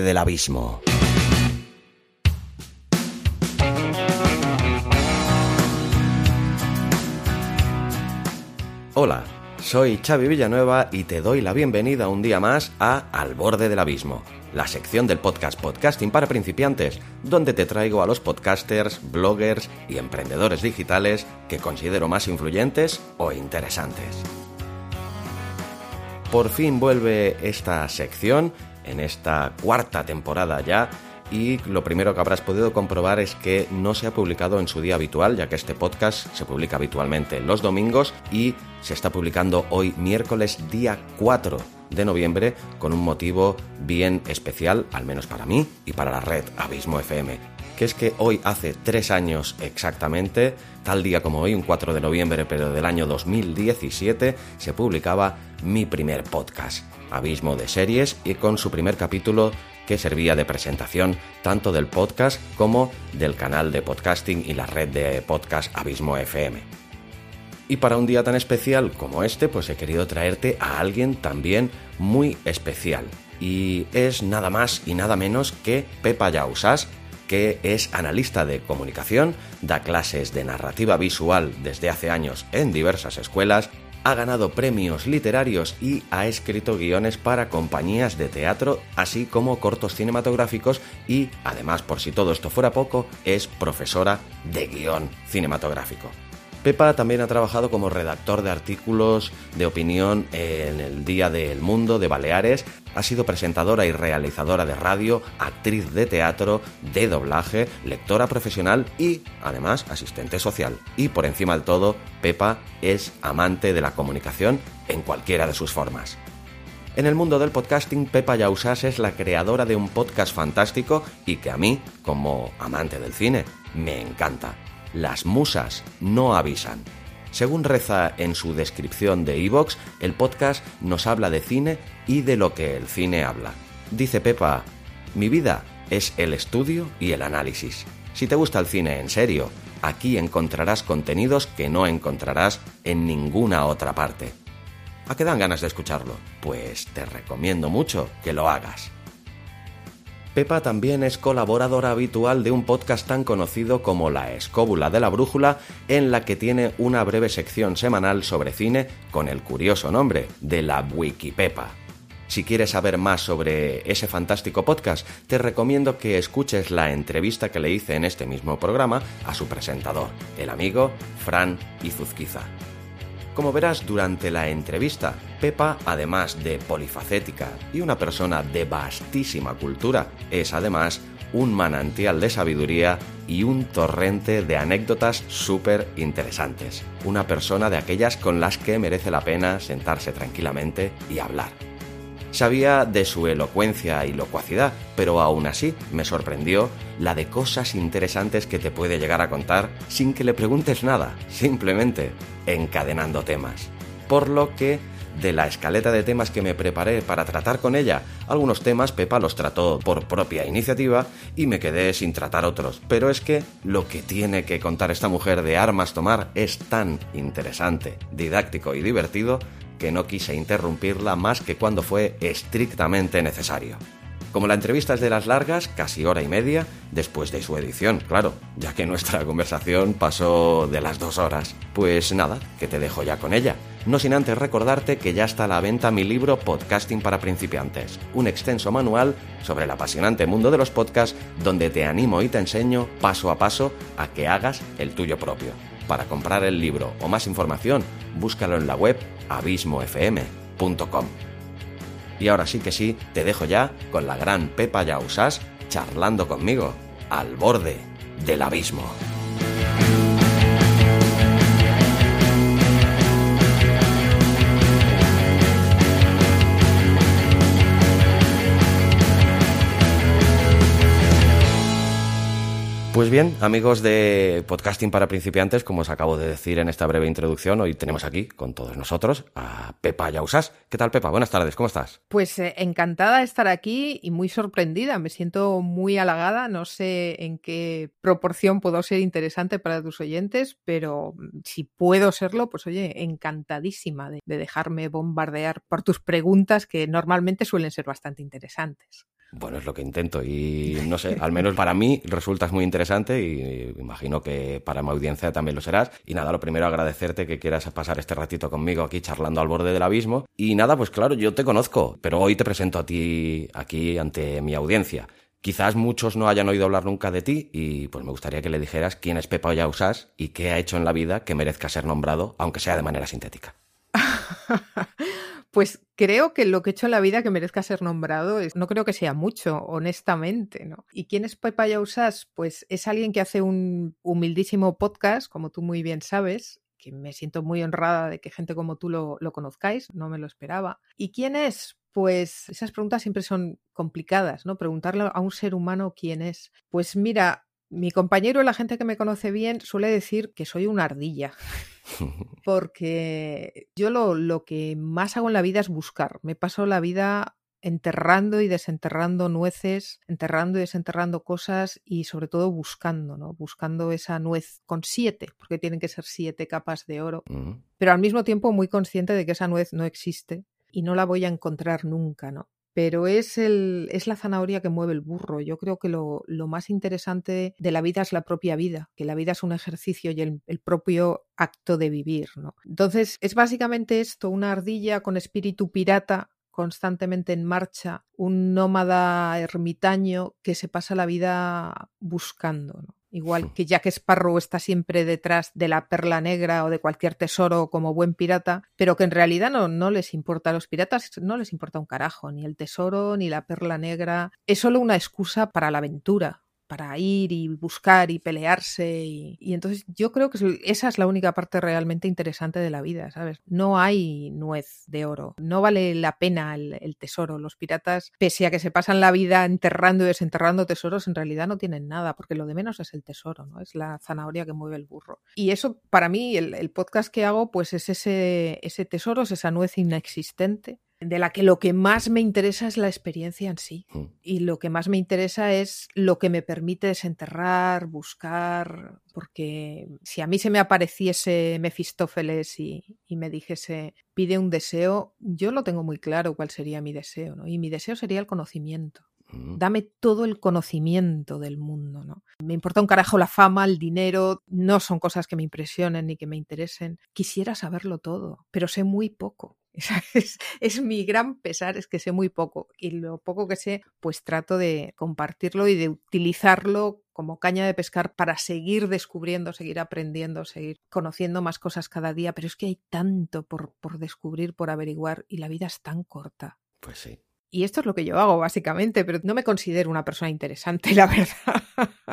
Del abismo. Hola, soy Xavi Villanueva y te doy la bienvenida un día más a Al borde del abismo, la sección del podcast Podcasting para principiantes, donde te traigo a los podcasters, bloggers y emprendedores digitales que considero más influyentes o interesantes. Por fin vuelve esta sección en esta cuarta temporada ya y lo primero que habrás podido comprobar es que no se ha publicado en su día habitual, ya que este podcast se publica habitualmente los domingos y se está publicando hoy miércoles día 4 de noviembre con un motivo bien especial, al menos para mí y para la red Abismo FM, que es que hoy hace tres años exactamente, tal día como hoy, un 4 de noviembre pero del año 2017, se publicaba mi primer podcast. Abismo de Series y con su primer capítulo que servía de presentación tanto del podcast como del canal de podcasting y la red de podcast Abismo FM. Y para un día tan especial como este, pues he querido traerte a alguien también muy especial. Y es nada más y nada menos que Pepa Yausas, que es analista de comunicación, da clases de narrativa visual desde hace años en diversas escuelas ha ganado premios literarios y ha escrito guiones para compañías de teatro, así como cortos cinematográficos y, además, por si todo esto fuera poco, es profesora de guion cinematográfico. Pepa también ha trabajado como redactor de artículos de opinión en el Día del Mundo de Baleares, ha sido presentadora y realizadora de radio, actriz de teatro, de doblaje, lectora profesional y, además, asistente social. Y por encima de todo, Pepa es amante de la comunicación en cualquiera de sus formas. En el mundo del podcasting, Pepa Yausas es la creadora de un podcast fantástico y que a mí, como amante del cine, me encanta las musas no avisan. Según reza en su descripción de Evox, el podcast nos habla de cine y de lo que el cine habla. Dice Pepa, mi vida es el estudio y el análisis. Si te gusta el cine en serio, aquí encontrarás contenidos que no encontrarás en ninguna otra parte. ¿A qué dan ganas de escucharlo? Pues te recomiendo mucho que lo hagas. Pepa también es colaboradora habitual de un podcast tan conocido como La Escóbula de la Brújula, en la que tiene una breve sección semanal sobre cine con el curioso nombre de la Wikipepa. Si quieres saber más sobre ese fantástico podcast, te recomiendo que escuches la entrevista que le hice en este mismo programa a su presentador, el amigo Fran Izuzquiza. Como verás durante la entrevista, Pepa, además de polifacética y una persona de vastísima cultura, es además un manantial de sabiduría y un torrente de anécdotas súper interesantes. Una persona de aquellas con las que merece la pena sentarse tranquilamente y hablar. Sabía de su elocuencia y locuacidad, pero aún así me sorprendió la de cosas interesantes que te puede llegar a contar sin que le preguntes nada, simplemente encadenando temas. Por lo que de la escaleta de temas que me preparé para tratar con ella. Algunos temas Pepa los trató por propia iniciativa y me quedé sin tratar otros. Pero es que lo que tiene que contar esta mujer de armas tomar es tan interesante, didáctico y divertido que no quise interrumpirla más que cuando fue estrictamente necesario. Como la entrevista es de las largas, casi hora y media, después de su edición, claro, ya que nuestra conversación pasó de las dos horas. Pues nada, que te dejo ya con ella. No sin antes recordarte que ya está a la venta mi libro Podcasting para principiantes, un extenso manual sobre el apasionante mundo de los podcasts donde te animo y te enseño paso a paso a que hagas el tuyo propio. Para comprar el libro o más información, búscalo en la web abismofm.com. Y ahora sí que sí, te dejo ya con la gran Pepa Yausas charlando conmigo al borde del abismo. Pues bien, amigos de Podcasting para principiantes, como os acabo de decir en esta breve introducción, hoy tenemos aquí con todos nosotros a Pepa Yausas. ¿Qué tal, Pepa? Buenas tardes, ¿cómo estás? Pues eh, encantada de estar aquí y muy sorprendida. Me siento muy halagada. No sé en qué proporción puedo ser interesante para tus oyentes, pero mm, si puedo serlo, pues oye, encantadísima de dejarme bombardear por tus preguntas que normalmente suelen ser bastante interesantes. Bueno, es lo que intento y no sé, al menos para mí resultas muy interesante y imagino que para mi audiencia también lo serás. Y nada, lo primero agradecerte que quieras pasar este ratito conmigo aquí charlando al borde del abismo. Y nada, pues claro, yo te conozco, pero hoy te presento a ti aquí ante mi audiencia. Quizás muchos no hayan oído hablar nunca de ti y pues me gustaría que le dijeras quién es Pepa Yausas y qué ha hecho en la vida que merezca ser nombrado, aunque sea de manera sintética. Pues creo que lo que he hecho en la vida que merezca ser nombrado es, no creo que sea mucho, honestamente, ¿no? ¿Y quién es Pepa Yausas? Pues es alguien que hace un humildísimo podcast, como tú muy bien sabes, que me siento muy honrada de que gente como tú lo, lo conozcáis, no me lo esperaba. ¿Y quién es? Pues esas preguntas siempre son complicadas, ¿no? Preguntarle a un ser humano quién es. Pues mira, mi compañero y la gente que me conoce bien suele decir que soy una ardilla. Porque yo lo, lo, que más hago en la vida es buscar. Me paso la vida enterrando y desenterrando nueces, enterrando y desenterrando cosas y sobre todo buscando, ¿no? Buscando esa nuez con siete, porque tienen que ser siete capas de oro. Pero al mismo tiempo muy consciente de que esa nuez no existe y no la voy a encontrar nunca, ¿no? Pero es, el, es la zanahoria que mueve el burro. Yo creo que lo, lo, más interesante de la vida es la propia vida, que la vida es un ejercicio y el, el propio acto de vivir. ¿no? Entonces, es básicamente esto, una ardilla con espíritu pirata constantemente en marcha, un nómada ermitaño que se pasa la vida buscando. ¿no? Igual que Jack Sparrow está siempre detrás de la perla negra o de cualquier tesoro como buen pirata, pero que en realidad no, no les importa. A los piratas no les importa un carajo, ni el tesoro, ni la perla negra. Es solo una excusa para la aventura para ir y buscar y pelearse. Y, entonces yo creo que esa es la única parte realmente interesante de la vida, ¿sabes? No hay nuez de oro, no vale la pena el, tesoro. Los piratas, pese a que se pasan la vida enterrando y desenterrando tesoros, en realidad no tienen nada, porque lo de menos es el tesoro, ¿no? Es la zanahoria que mueve el burro. Y eso, para mí, el, el podcast que hago, pues es ese, ese tesoro, es esa nuez inexistente de la que lo que más me interesa es la experiencia en sí. Mm. Y lo que más me interesa es lo que me permite desenterrar, buscar, porque si a mí se me apareciese Mefistófeles y, y, me dijese, pide un deseo, yo lo tengo muy claro cuál sería mi deseo, ¿no? Y mi deseo sería el conocimiento. Mm. Dame todo el conocimiento del mundo, ¿no? Me importa un carajo la fama, el dinero, no son cosas que me impresionen ni que me interesen. Quisiera saberlo todo, pero sé muy poco. Es, es, mi gran pesar, es que sé muy poco y lo poco que sé, pues trato de compartirlo y de utilizarlo como caña de pescar para seguir descubriendo, seguir aprendiendo, seguir conociendo más cosas cada día, pero es que hay tanto por, por descubrir, por averiguar y la vida es tan corta. Pues sí. Y esto es lo que yo hago, básicamente, pero no me considero una persona interesante, la verdad.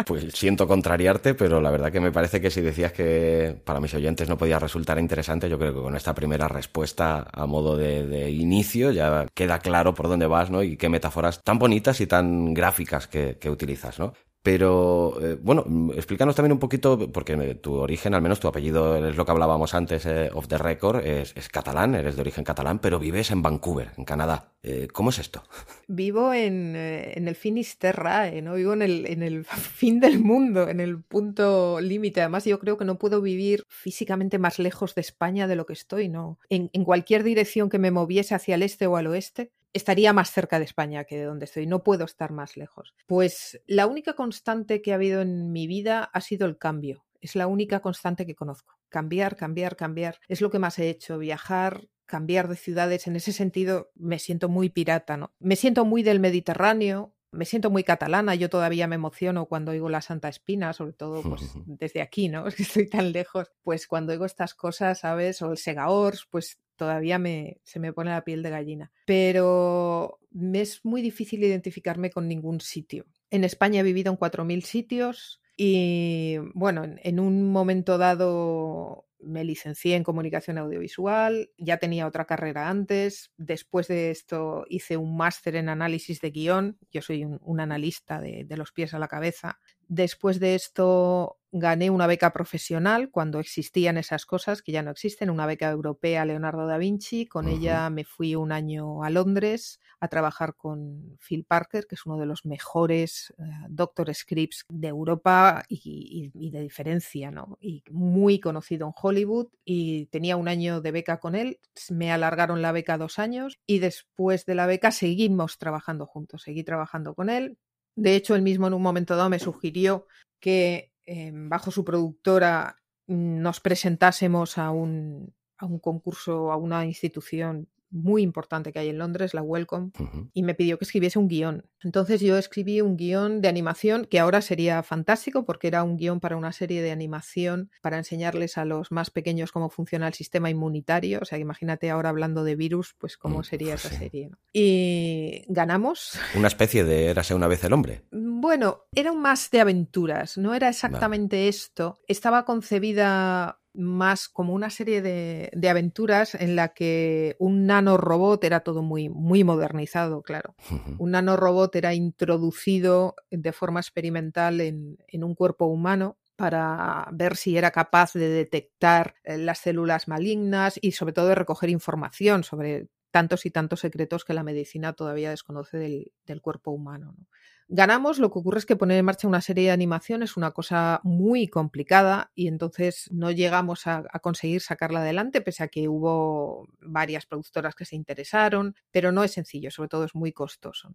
Pues siento contrariarte, pero la verdad que me parece que si decías que para mis oyentes no podía resultar interesante, yo creo que con esta primera respuesta a modo de, inicio ya queda claro por dónde vas, ¿no? Y qué metáforas tan bonitas y tan gráficas que, utilizas, ¿no? Pero eh, bueno, explícanos también un poquito, porque tu origen, al menos tu apellido, es lo que hablábamos antes, eh, of the record, es, catalán, eres de origen catalán, pero vives en Vancouver, en Canadá. Eh, ¿Cómo es esto? Vivo en, en el Finisterrae, ¿no? Vivo en el, fin del mundo, en el punto límite. Además, yo creo que no puedo vivir físicamente más lejos de España de lo que estoy, ¿no? En cualquier dirección que me moviese hacia el este o al oeste, estaría más cerca de España que de donde estoy, no puedo estar más lejos. Pues la única constante que ha habido en mi vida ha sido el cambio, es la única constante que conozco. Cambiar, cambiar, cambiar, es lo que más he hecho, viajar, cambiar de ciudades, en ese sentido me siento muy pirata, ¿no? Me siento muy del Mediterráneo, me siento muy catalana, yo todavía me emociono cuando oigo la Santa Espina, sobre todo pues, desde aquí, ¿no? Es que estoy tan lejos. Pues cuando oigo estas cosas, ¿sabes? O el Segaors, pues todavía me, se me pone la piel de gallina. Pero es muy difícil identificarme con ningún sitio. En España he vivido en 4.000 sitios y bueno, en un momento dado me licencié en comunicación audiovisual, ya tenía otra carrera antes, después de esto hice un máster en análisis de guion, yo soy un, analista de, de, los pies a la cabeza, Después de esto gané una beca profesional cuando existían esas cosas que ya no existen, una beca europea Leonardo da Vinci. Con ella me fui un año a Londres a trabajar con Phil Parker, que es uno de los mejores eh, Doctor Scripts de Europa y, y, de diferencia, ¿no? Y muy conocido en Hollywood. Y tenía un año de beca con él. Me alargaron la beca dos años y después de la beca seguimos trabajando juntos. Seguí trabajando con él. De hecho, él mismo en un momento dado me sugirió que em, bajo su productora nos presentásemos a un, a un concurso, a una institución muy importante que hay en Londres, la Welcome, y me pidió que escribiese un guion. Entonces yo escribí un guion de animación que ahora sería fantástico porque era un guion para una serie de animación para enseñarles a los más pequeños cómo funciona el sistema inmunitario. O sea, imagínate ahora hablando de virus, pues cómo mm, sería esa serie. Y ganamos. Una especie de Érase una vez el hombre. Bueno, era un más de aventuras, no era exactamente esto. Estaba concebida más como una serie de, de, aventuras en la que un nanorobot era todo muy, muy modernizado, claro. Un nanorobot era introducido de forma experimental en, en un cuerpo humano para ver si era capaz de detectar eh, las células malignas y sobre todo de recoger información sobre tantos y tantos secretos que la medicina todavía desconoce del, del cuerpo humano. ¿no? Ganamos, lo que ocurre es que poner en marcha una serie de animación es una cosa muy complicada y entonces no llegamos a, conseguir sacarla adelante, pese a que hubo varias productoras que se interesaron, pero no es sencillo, sobre todo es muy costoso.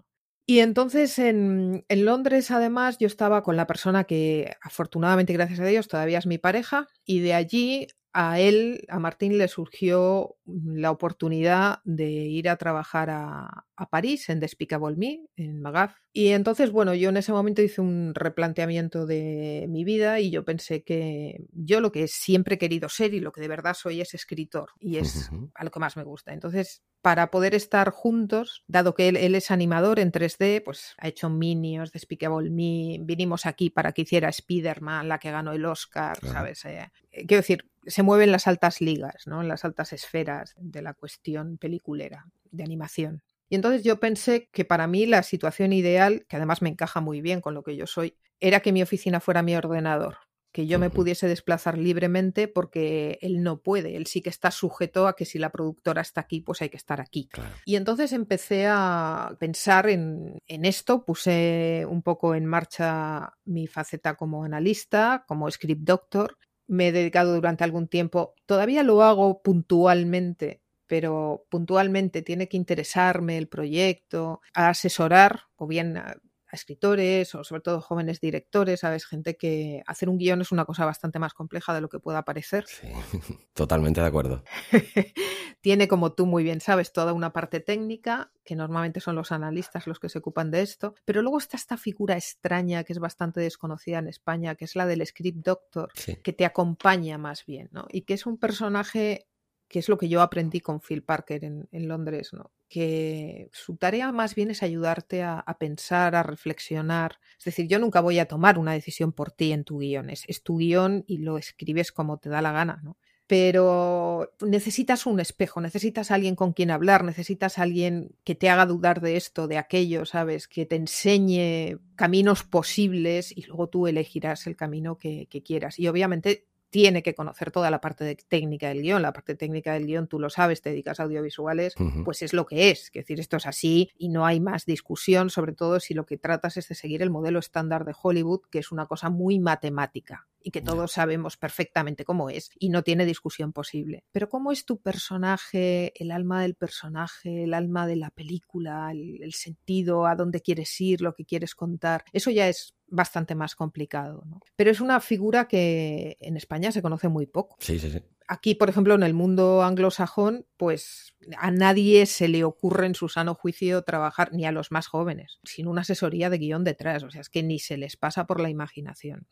Y entonces en, en, Londres, además, yo estaba con la persona que afortunadamente, gracias a Dios, todavía es mi pareja, y de allí a él, a Martín, le surgió la oportunidad de ir a trabajar a, a París, en Despicable Me, en Magaf. Y entonces, bueno, yo en ese momento hice un replanteamiento de mi vida y yo pensé que yo lo que siempre he querido ser y lo que de verdad soy es escritor y es a lo que más me gusta. Entonces, para poder estar juntos, dado que él, es animador en 3D, pues ha hecho Minions, Despicable Me, vinimos aquí para que hiciera Spider-Man, la que ganó el Oscar, ¿sabes? Eh, quiero decir, se mueven las altas ligas, ¿no? En las altas esferas de la cuestión peliculera, de animación. Y entonces yo pensé que para mí la situación ideal, que además me encaja muy bien con lo que yo soy, era que mi oficina fuera mi ordenador, que yo me pudiese desplazar libremente porque él no puede, él sí que está sujeto a que si la productora está aquí, pues hay que estar aquí. Y entonces empecé a pensar en, en, esto, puse un poco en marcha mi faceta como analista, como script doctor. Me he dedicado durante algún tiempo, todavía lo hago puntualmente pero puntualmente tiene que interesarme el proyecto, a asesorar o bien a, escritores o sobre todo jóvenes directores, ¿sabes? Gente que hacer un guion es una cosa bastante más compleja de lo que pueda parecer. Sí, totalmente de acuerdo. tiene, como tú muy bien sabes, toda una parte técnica, que normalmente son los analistas los que se ocupan de esto, pero luego está esta figura extraña que es bastante desconocida en España, que es la del script doctor, que te acompaña más bien, ¿no? Y que es un personaje que es lo que yo aprendí con Phil Parker en, Londres, ¿no? Que su tarea más bien es ayudarte a, pensar, a reflexionar. Es decir, yo nunca voy a tomar una decisión por ti en tu guion, es, tu guion y lo escribes como te da la gana, ¿no? Pero necesitas un espejo, necesitas alguien con quien hablar, necesitas alguien que te haga dudar de esto, de aquello, ¿sabes? Que te enseñe caminos posibles y luego tú elegirás el camino que, que quieras. Y obviamente tiene que conocer toda la parte de técnica del guion. La parte técnica del guion, tú lo sabes, te dedicas a audiovisuales, pues es lo que es. Es decir, esto es así y no hay más discusión, sobre todo si lo que tratas es de seguir el modelo estándar de Hollywood, que es una cosa muy matemática y que todos sabemos perfectamente cómo es y no tiene discusión posible. Pero cómo es tu personaje, el alma del personaje, el alma de la película, el, el sentido, a dónde quieres ir, lo que quieres contar, eso ya es bastante más complicado. ¿no? Pero es una figura que en España se conoce muy poco. Sí, sí, sí. Aquí, por ejemplo, en el mundo anglosajón, pues a nadie se le ocurre en su sano juicio trabajar, ni a los más jóvenes, sin una asesoría de guion detrás. O sea, es que ni se les pasa por la imaginación.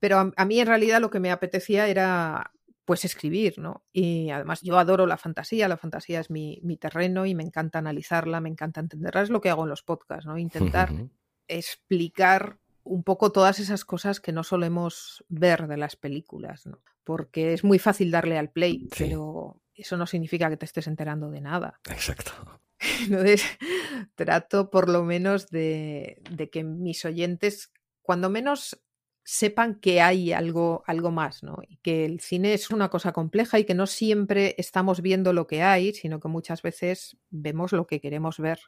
Pero a, a mí en realidad lo que me apetecía era pues escribir, ¿no? Y además yo adoro la fantasía, la fantasía es mi, mi, terreno y me encanta analizarla, me encanta entenderla, es lo que hago en los podcasts, ¿no? Intentar explicar un poco todas esas cosas que no solemos ver de las películas, ¿no? Porque es muy fácil darle al play, pero eso no significa que te estés enterando de nada. Exacto. Entonces, trato por lo menos de, de que mis oyentes, cuando menos sepan que hay algo, algo más, ¿no? Y que el cine es una cosa compleja y que no siempre estamos viendo lo que hay, sino que muchas veces vemos lo que queremos ver.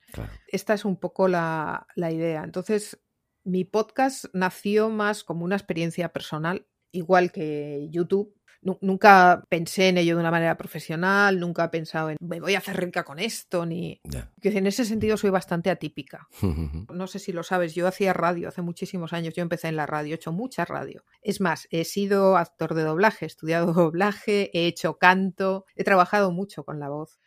Esta es un poco la, la idea. Entonces, mi podcast nació más como una experiencia personal, igual que YouTube, nunca pensé en ello de una manera profesional, nunca he pensado en me voy a hacer rica con esto, ni... Que en ese sentido soy bastante atípica. no sé si lo sabes, yo hacía radio hace muchísimos años, yo empecé en la radio, he hecho mucha radio. Es más, he sido actor de doblaje, he estudiado doblaje, he hecho canto, he trabajado mucho con la voz.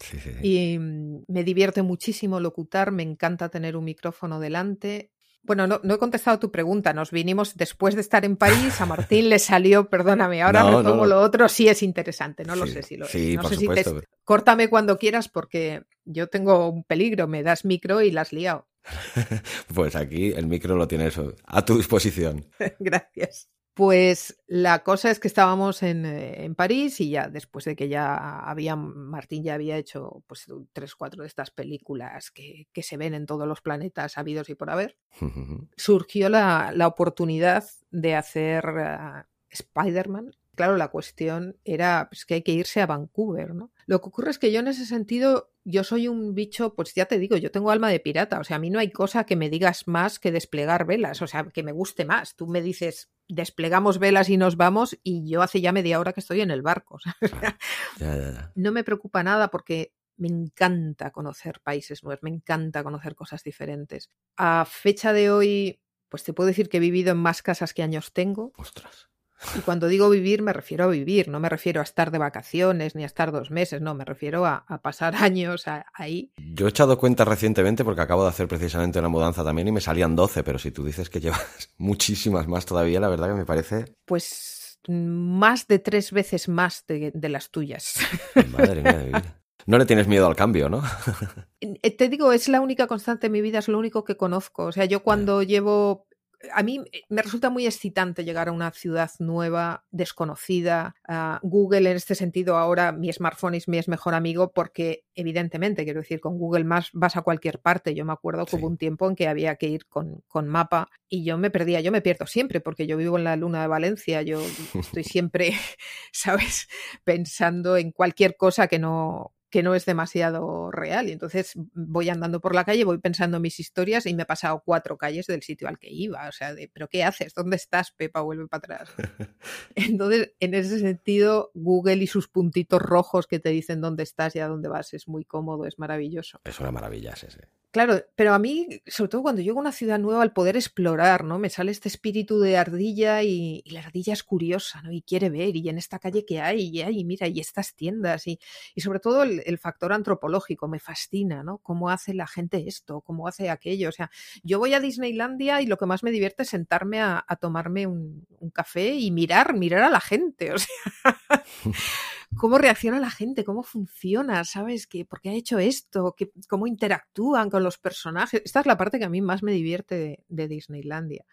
Y mm, me divierte muchísimo locutar, me encanta tener un micrófono delante bueno, no, he contestado tu pregunta. Nos vinimos después de estar en París. A Martín le salió, perdóname, ahora pongo lo otro. Sí es interesante, no lo sé si lo sí, es. por supuesto. Córtame cuando quieras porque yo tengo un peligro. Me das micro y la has liado. pues aquí el micro lo tienes a tu disposición. Gracias. Pues la cosa es que estábamos en, eh, en, París y ya después de que ya había, Martín ya había hecho pues tres, cuatro de estas películas que, que se ven en todos los planetas habidos y por haber, surgió la, la, oportunidad de hacer uh, Spider-Man claro, la cuestión era pues, que hay que irse a Vancouver, ¿no? Lo que ocurre es que yo en ese sentido, yo soy un bicho, pues ya te digo, yo tengo alma de pirata, o sea, a mí no hay cosa que me digas más que desplegar velas, o sea, que me guste más. Tú me dices, desplegamos velas y nos vamos, y yo hace ya media hora que estoy en el barco. No me preocupa nada porque me encanta conocer países nuevos, me encanta conocer cosas diferentes. A fecha de hoy, pues te puedo decir que he vivido en más casas que años tengo. Ostras. Y cuando digo vivir, me refiero a vivir, no me refiero a estar de vacaciones ni a estar dos meses, no, me refiero a, pasar años ahí. Yo he echado cuenta recientemente porque acabo de hacer precisamente una mudanza también y me salían 12, pero si tú dices que llevas muchísimas más todavía, la verdad que me parece... Pues más de tres veces más de, las tuyas. Madre mía de vida. No le tienes miedo al cambio, ¿no? Eh, te digo, es la única constante en mi vida, es lo único que conozco. O sea, yo cuando llevo a mí eh, me resulta muy excitante llegar a una ciudad nueva, desconocida. Ah, Google en este sentido ahora mi smartphone es mi mejor amigo porque evidentemente, quiero decir, con Google Maps vas a cualquier parte. Yo me acuerdo que hubo un tiempo en que había que ir con, con, mapa y yo me perdía, yo me pierdo siempre porque yo vivo en la luna de Valencia, yo estoy siempre, ¿sabes?, pensando en cualquier cosa que no, que no es demasiado real. Y entonces voy andando por la calle, voy pensando en mis historias y me he pasado cuatro calles del sitio al que iba. O sea, de, ¿pero qué haces? ¿Dónde estás, Pepa? Vuelve para atrás. Entonces, en ese sentido, Google y sus puntitos rojos que te dicen dónde estás y a dónde vas es muy cómodo, es maravilloso. Es una maravilla, sí, sí. Claro, pero a mí, sobre todo cuando llego a una ciudad nueva, al poder explorar, ¿no? Me sale este espíritu de ardilla y, la ardilla es curiosa, ¿no? Y quiere ver, y en esta calle que hay, y hay, mira, y estas tiendas, y, y sobre todo el, factor antropológico, me fascina, ¿no? Cómo hace la gente esto, cómo hace aquello. O sea, yo voy a Disneylandia y lo que más me divierte es sentarme a, tomarme un, un, café y mirar, mirar a la gente, o sea cómo reacciona la gente, cómo funciona, ¿sabes? ¿Qué, ¿Por qué ha hecho esto? ¿Qué, ¿Cómo interactúan con los personajes? Esta es la parte que a mí más me divierte de, Disneylandia.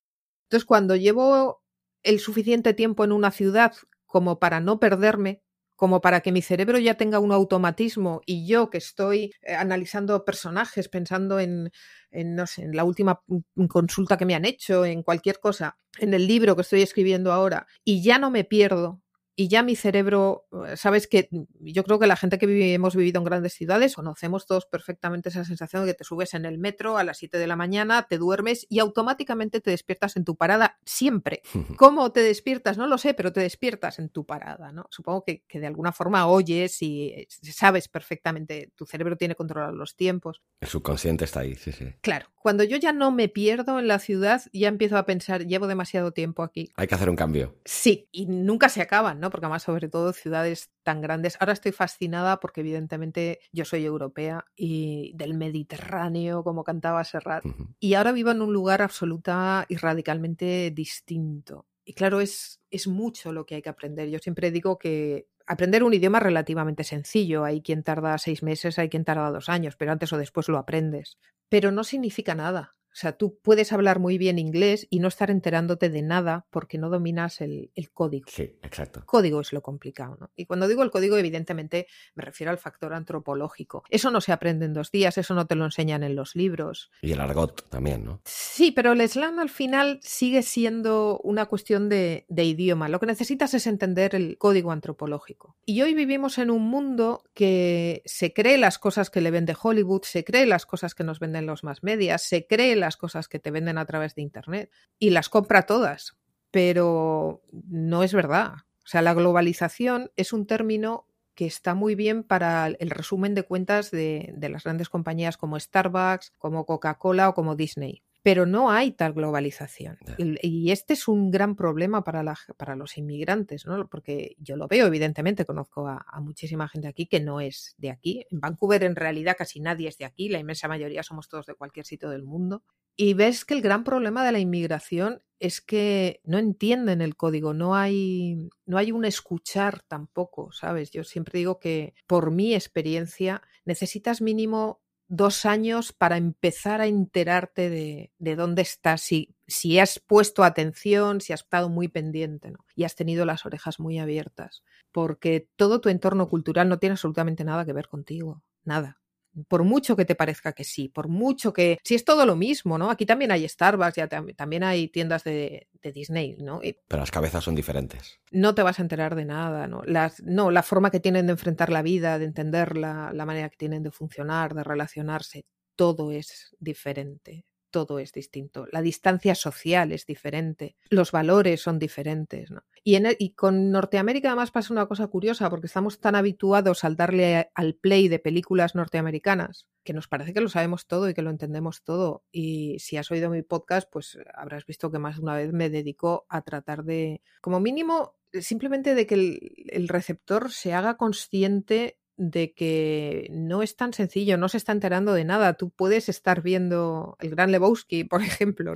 Entonces, cuando llevo el suficiente tiempo en una ciudad como para no perderme, como para que mi cerebro ya tenga un automatismo y yo que estoy eh, analizando personajes, pensando en, en, no sé, en la última consulta que me han hecho, en cualquier cosa, en el libro que estoy escribiendo ahora, y ya no me pierdo y ya mi cerebro, eh, sabes que yo creo que la gente que hemos vivido en grandes ciudades conocemos todos perfectamente esa sensación de que te subes en el metro a las 7 de la mañana, te duermes y automáticamente te despiertas en tu parada siempre. ¿Cómo te despiertas? No lo sé, pero te despiertas en tu parada, ¿no? Supongo que, que de alguna forma oyes y eh, sabes perfectamente, tu cerebro tiene controlado los tiempos. El subconsciente está ahí, sí, sí. Claro, cuando yo ya no me pierdo en la ciudad, ya empiezo a pensar, llevo demasiado tiempo aquí. Hay que hacer un cambio. Sí, y nunca se acaban, ¿no? Porque además, sobre todo, ciudades tan grandes. Ahora estoy fascinada porque, evidentemente, yo soy europea y del Mediterráneo, como cantaba Serrat. Y ahora vivo en un lugar absoluta y radicalmente distinto. Y claro, es, es mucho lo que hay que aprender. Yo siempre digo que aprender un idioma es relativamente sencillo. Hay quien tarda seis meses, hay quien tarda dos años, pero antes o después lo aprendes. Pero no significa nada. O sea, tú puedes hablar muy bien inglés y no estar enterándote de nada porque no dominas el, código. Sí, exacto. código es lo complicado, ¿no? Y cuando digo el código, evidentemente me refiero al factor antropológico. Eso no se aprende en dos días, eso no te lo enseñan en los libros. Y el argot también, ¿no? Sí, pero el slang al final sigue siendo una cuestión de, de idioma. Lo que necesitas es entender el código antropológico. Y hoy vivimos en un mundo que se cree las cosas que le vende Hollywood, se cree las cosas que nos venden los más medias, se cree las cosas que te venden a través de Internet y las compra todas, pero no es verdad. O sea, la globalización es un término que está muy bien para el resumen de cuentas de, de las grandes compañías como Starbucks, como Coca-Cola o como Disney pero no hay tal globalización. Y este es un gran problema para, la, para los inmigrantes, ¿no? porque yo lo veo, evidentemente, conozco a, muchísima gente aquí que no es de aquí. En Vancouver en realidad casi nadie es de aquí, la inmensa mayoría somos todos de cualquier sitio del mundo. Y ves que el gran problema de la inmigración es que no entienden el código, no hay, no hay un escuchar tampoco, ¿sabes? Yo siempre digo que por mi experiencia necesitas mínimo dos años para empezar a enterarte de, de dónde estás, si, si, has puesto atención, si has estado muy pendiente y has tenido las orejas muy abiertas, porque todo tu entorno cultural no tiene absolutamente nada que ver contigo, nada por mucho que te parezca que sí, por mucho que... Si es todo lo mismo, ¿no? Aquí también hay Starbucks, ya también hay tiendas de, Disney, ¿no? Pero las cabezas son diferentes. No te vas a enterar de nada, ¿no? Las, no, la forma que tienen de enfrentar la vida, de entenderla, la manera que tienen de funcionar, de relacionarse, todo es diferente todo es distinto. La distancia social es diferente, los valores son diferentes. Y, en y, con Norteamérica además pasa una cosa curiosa porque estamos tan habituados al darle al play de películas norteamericanas que nos parece que lo sabemos todo y que lo entendemos todo. Y si has oído mi podcast, pues habrás visto que más de una vez me dedico a tratar de, como mínimo, simplemente de que el receptor se haga consciente de que no es tan sencillo, no se está enterando de nada. Tú puedes estar viendo el Gran Lebowski, por ejemplo,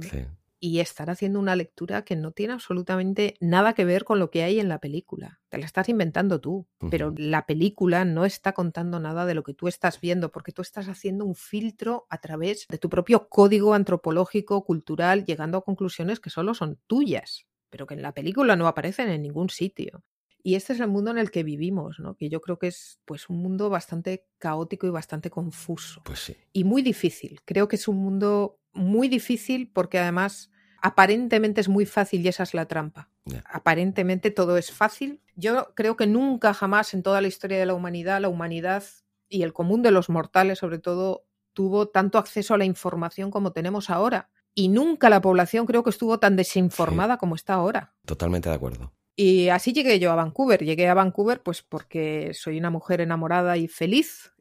y estar haciendo una lectura que no tiene absolutamente nada que ver con lo que hay en la película. Te la estás inventando tú, pero la película no está contando nada de lo que tú estás viendo, porque tú estás haciendo un filtro a través de tu propio código antropológico, cultural, llegando a conclusiones que solo son tuyas pero que en la película no aparecen en ningún sitio. Y este es el mundo en el que vivimos, ¿no? Que yo creo que es pues un mundo bastante caótico y bastante confuso. Pues sí. Y muy difícil. Creo que es un mundo muy difícil porque además aparentemente es muy fácil y esa es la trampa. Aparentemente todo es fácil. Yo creo que nunca jamás en toda la historia de la humanidad, la humanidad y el común de los mortales sobre todo tuvo tanto acceso a la información como tenemos ahora. Y nunca la población creo que estuvo tan desinformada como está ahora. Totalmente de acuerdo. Y así llegué yo a Vancouver. Llegué a Vancouver pues porque soy una mujer enamorada y feliz.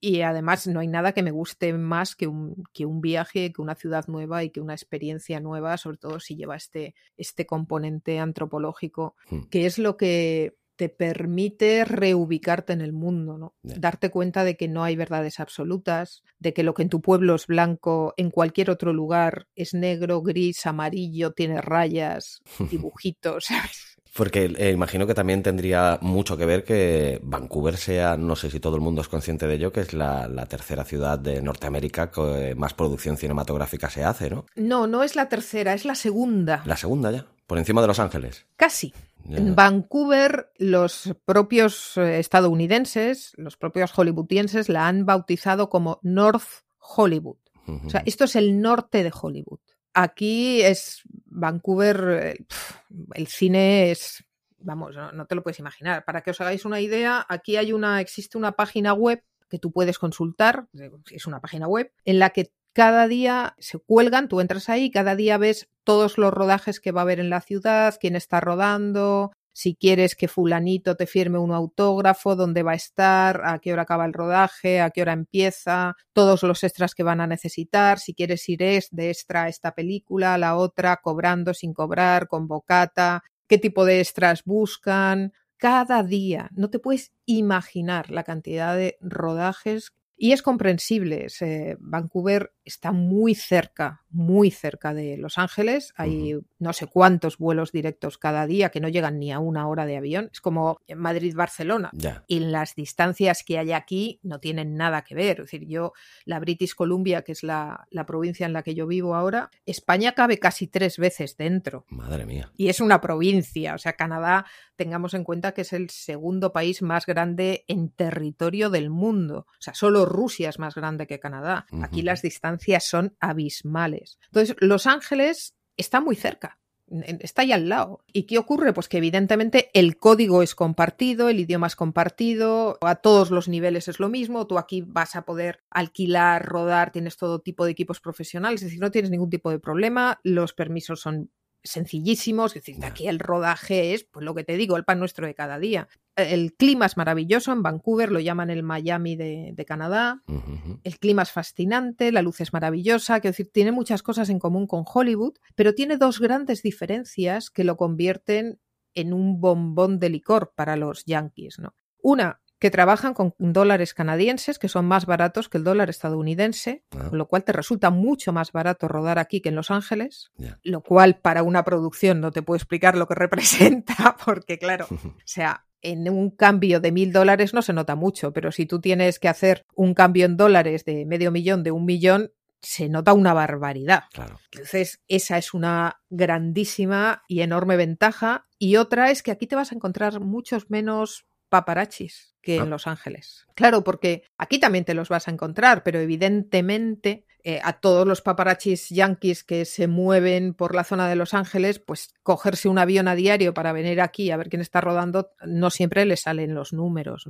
Y además no hay nada que me guste más que un, que un viaje, que una ciudad nueva y que una experiencia nueva, sobre todo si lleva este, este componente antropológico, que es lo que te permite reubicarte en el mundo, ¿no? Darte cuenta de que no hay verdades absolutas, de que lo que en tu pueblo es blanco, en cualquier otro lugar es negro, gris, amarillo, tiene rayas, dibujitos, ¿sabes? Porque eh, imagino que también tendría mucho que ver que Vancouver sea, no sé si todo el mundo es consciente de ello, que es la, tercera ciudad de Norteamérica que más producción cinematográfica se hace, ¿no? No, no es la tercera, es la segunda. La segunda ya, por encima de Los Ángeles. Casi. En Vancouver, los propios eh, estadounidenses, los propios hollywoodienses, la han bautizado como North Hollywood. O sea, esto es el norte de Hollywood. Aquí es Vancouver, eh, el cine es, vamos, no, te lo puedes imaginar. Para que os hagáis una idea, aquí hay una, existe una página web que tú puedes consultar, es una página web, en la que cada día se cuelgan, tú entras ahí, cada día ves todos los rodajes que va a haber en la ciudad, quién está rodando, si quieres que fulanito te firme un autógrafo, dónde va a estar, a qué hora acaba el rodaje, a qué hora empieza, todos los extras que van a necesitar, si quieres ir de extra a esta película, a la otra, cobrando, sin cobrar, con bocata, qué tipo de extras buscan. Cada día, no te puedes imaginar la cantidad de rodajes Y es comprensible. Vancouver está muy cerca, muy cerca de Los Ángeles. Hay no sé cuántos vuelos directos cada día que no llegan ni a una hora de avión. Es como Madrid-Barcelona. Y las distancias que hay aquí no tienen nada que ver. Es decir, yo, la British Columbia, que es la, la provincia en la que yo vivo ahora, España cabe casi tres veces dentro. Madre mía. Y es una provincia. O sea, Canadá, tengamos en cuenta que es el segundo país más grande en territorio del mundo. O sea, solo Rusia es más grande que Canadá. Aquí las distancias son abismales. Entonces, Los Ángeles está muy cerca está ahí al lado. ¿Y qué ocurre? Pues que evidentemente el código es compartido, el idioma es compartido, a todos los niveles es lo mismo, tú aquí vas a poder alquilar, rodar, tienes todo tipo de equipos profesionales, es decir, no tienes ningún tipo de problema, los permisos son sencillísimos, es decir, aquí el rodaje es, pues lo que te digo, el pan nuestro de cada día. El clima es maravilloso, en Vancouver lo llaman el Miami de, Canadá, el clima es fascinante, la luz es maravillosa, quiero decir, tiene muchas cosas en común con Hollywood, pero tiene dos grandes diferencias que lo convierten en un bombón de licor para los yankees, ¿no? Una, que trabajan con dólares canadienses, que son más baratos que el dólar estadounidense, ah. con lo cual te resulta mucho más barato rodar aquí que en Los Ángeles, lo cual para una producción no te puedo explicar lo que representa, porque claro, o sea, en un cambio de mil dólares no se nota mucho, pero si tú tienes que hacer un cambio en dólares de medio millón, de un millón, se nota una barbaridad. Entonces, esa es una grandísima y enorme ventaja. Y otra es que aquí te vas a encontrar muchos menos paparachis que en ah. Los Ángeles. Claro, porque aquí también te los vas a encontrar, pero evidentemente eh, a todos los paparachis yanquis que se mueven por la zona de Los Ángeles, pues cogerse un avión a diario para venir aquí a ver quién está rodando, no siempre le salen los números.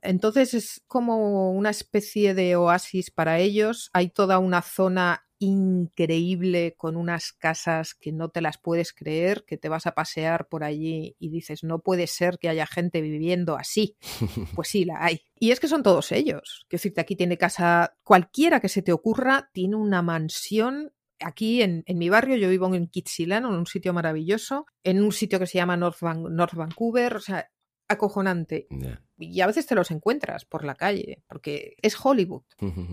Entonces es como una especie de oasis para ellos. Hay toda una zona increíble con unas casas que no te las puedes creer, que te vas a pasear por allí y dices, no puede ser que haya gente viviendo así. Pues sí, la hay. Y es que son todos ellos. Que decirte, aquí tiene casa, cualquiera que se te ocurra, tiene una mansión aquí en, mi barrio, yo vivo en Kitsilano, en un sitio maravilloso, en un sitio que se llama North, North Vancouver, o sea, acojonante. Y a veces te los encuentras por la calle, porque es Hollywood.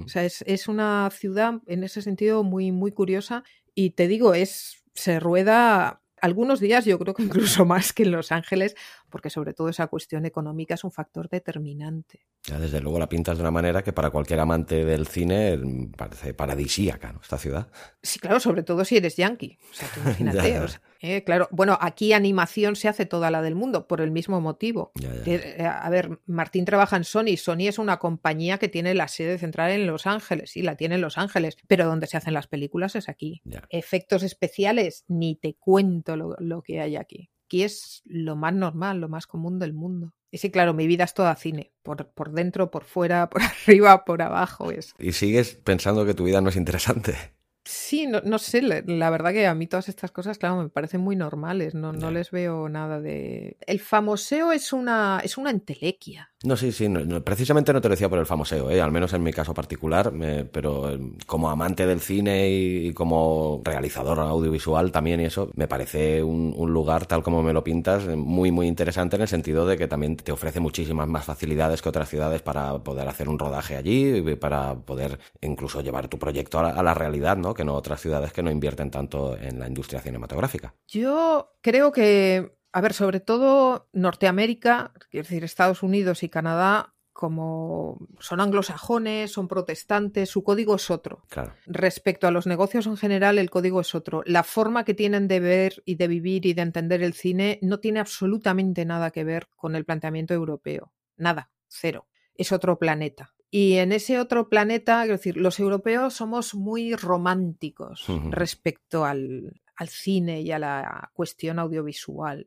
O sea, es, una ciudad en ese sentido muy, muy curiosa. Y te digo, es, se rueda algunos días, yo creo que incluso más que en Los Ángeles, porque sobre todo esa cuestión económica es un factor determinante. Ya, desde luego la pintas de una manera que para cualquier amante del cine mm, parece paradisíaca, ¿no? Esta ciudad. Sí, claro, sobre todo si eres yankee. O sea, imagínate. Eh, claro, bueno, aquí animación se hace toda la del mundo por el mismo motivo. Eh, a ver, Martín trabaja en Sony. Sony es una compañía que tiene la sede central en Los Ángeles, sí, la tiene en Los Ángeles, pero donde se hacen las películas es aquí. Efectos especiales, ni te cuento lo que hay aquí aquí es lo más normal, lo más común del mundo. Y sí, claro, mi vida es toda cine, por, por dentro, por fuera, por arriba, por abajo. Es... ¿Y sigues pensando que tu vida no es interesante? Sí, no, no sé, la, verdad que a mí todas estas cosas, claro, me parecen muy normales, no, no les veo nada de... El famoseo es una, es una entelequia. No, sí, sí, precisamente no te lo decía por el famoseo, ¿eh? al menos en mi caso particular, pero em, como amante del cine y, como realizador audiovisual también y eso, me parece un, un, lugar, tal como me lo pintas, muy, muy interesante en el sentido de que también te ofrece muchísimas más facilidades que otras ciudades para poder hacer un rodaje allí, para poder incluso llevar tu proyecto a a la realidad, ¿no? que no otras ciudades que no invierten tanto en la industria cinematográfica. Yo creo que, a ver, sobre todo Norteamérica, es decir, Estados Unidos y Canadá, como son anglosajones, son protestantes, su código es otro. Claro. Respecto a los negocios en general, el código es otro. La forma que tienen de ver y de vivir y de entender el cine no tiene absolutamente nada que ver con el planteamiento europeo. Nada, cero. Es otro planeta. Y en ese otro planeta, es decir, los europeos somos muy románticos respecto al, cine y a la cuestión audiovisual.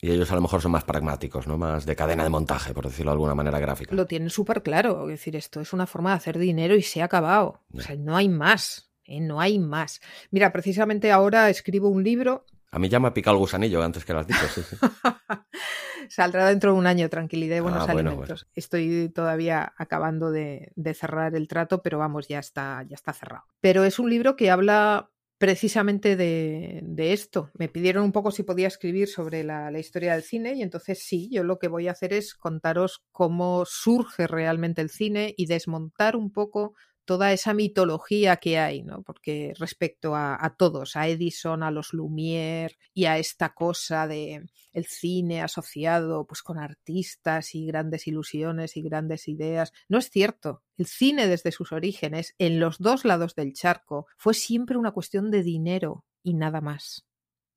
Y ellos a lo mejor son más pragmáticos, ¿no? Más de cadena de montaje, por decirlo de alguna manera gráfica. Lo tienen súper claro. Es decir, esto es una forma de hacer dinero y se ha acabado. O sea, no hay más. ¿eh? No hay más. Mira, precisamente ahora escribo un libro a mí ya me ha picado el gusanillo antes que lo has dicho. Sí, sí. Saldrá dentro de un año, tranquilidad y buenos ah, alimentos. Estoy todavía acabando de, cerrar el trato, pero vamos, ya está, ya está cerrado. Pero es un libro que habla precisamente de, esto. Me pidieron un poco si podía escribir sobre la, historia del cine y entonces sí, yo lo que voy a hacer es contaros cómo surge realmente el cine y desmontar un poco toda esa mitología que hay, ¿no? Porque respecto a, todos, a Edison, a los Lumière y a esta cosa de el cine asociado pues con artistas y grandes ilusiones y grandes ideas, no es cierto. El cine desde sus orígenes, en los dos lados del charco, fue siempre una cuestión de dinero y nada más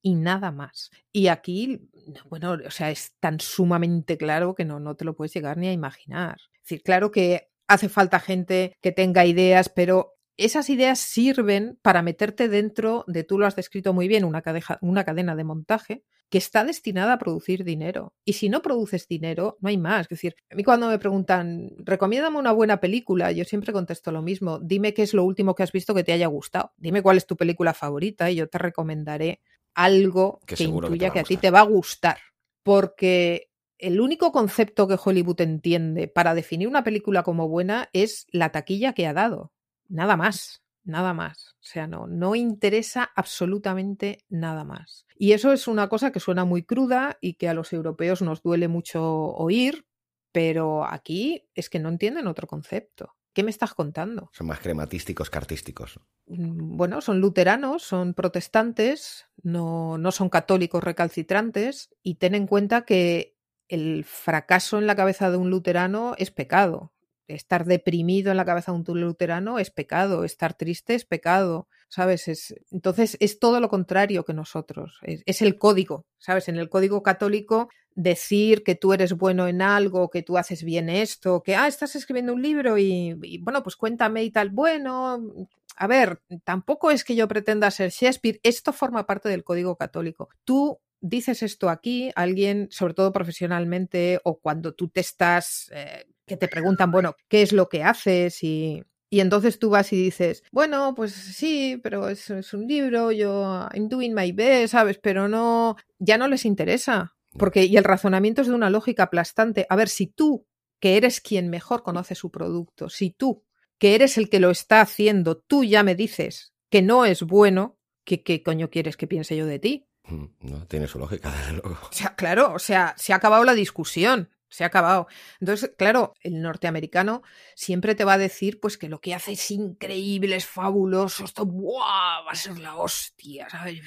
y nada más. Y aquí, bueno, o sea, es tan sumamente claro que no, no te lo puedes llegar ni a imaginar. Es decir, claro que hace falta gente que tenga ideas, pero esas ideas sirven para meterte dentro de, tú lo has descrito muy bien, una, una cadena de montaje que está destinada a producir dinero. Y si no produces dinero, no hay más. Es decir, a mí cuando me preguntan, recomiéndame una buena película, yo siempre contesto lo mismo. Dime qué es lo último que has visto que te haya gustado. Dime cuál es tu película favorita y yo te recomendaré algo que, que intuya que a ti te va a gustar. Porque el único concepto que Hollywood entiende para definir una película como buena es la taquilla que ha dado. Nada más, nada más. O sea, no, no interesa absolutamente nada más. Y eso es una cosa que suena muy cruda y que a los europeos nos duele mucho oír, pero aquí es que no entienden otro concepto. ¿Qué me estás contando? Son más crematísticos que artísticos. Mm, bueno, son luteranos, son protestantes, no, no son católicos recalcitrantes y ten en cuenta que el fracaso en la cabeza de un luterano es pecado. Estar deprimido en la cabeza de un luterano es pecado, estar triste es pecado, ¿sabes? Es, entonces es todo lo contrario que nosotros, es, el código, ¿sabes? En el código católico decir que tú eres bueno en algo, que tú haces bien esto, que, ah, estás escribiendo un libro y, y bueno, pues cuéntame y tal, bueno, a ver, tampoco es que yo pretenda ser Shakespeare, esto forma parte del código católico. Tú dices esto aquí, alguien, sobre todo profesionalmente, o cuando tú te estás, eh, que te preguntan, bueno, ¿qué es lo que haces? Y, y entonces tú vas y dices, bueno, pues sí, pero es, es un libro, yo, I'm doing my best, ¿sabes? Pero no, ya no les interesa. Porque, y el razonamiento es de una lógica aplastante. A ver, si tú, que eres quien mejor conoce su producto, si tú, que eres el que lo está haciendo, tú ya me dices que no es bueno, ¿qué, qué coño quieres que piense yo de ti? Mm, no, tiene su lógica. O sea, claro, o sea, se ha acabado la discusión. Se ha acabado. Entonces, claro, el norteamericano siempre te va a decir pues que lo que hace es increíble, es fabuloso, esto va a ser la hostia, ¿sabes?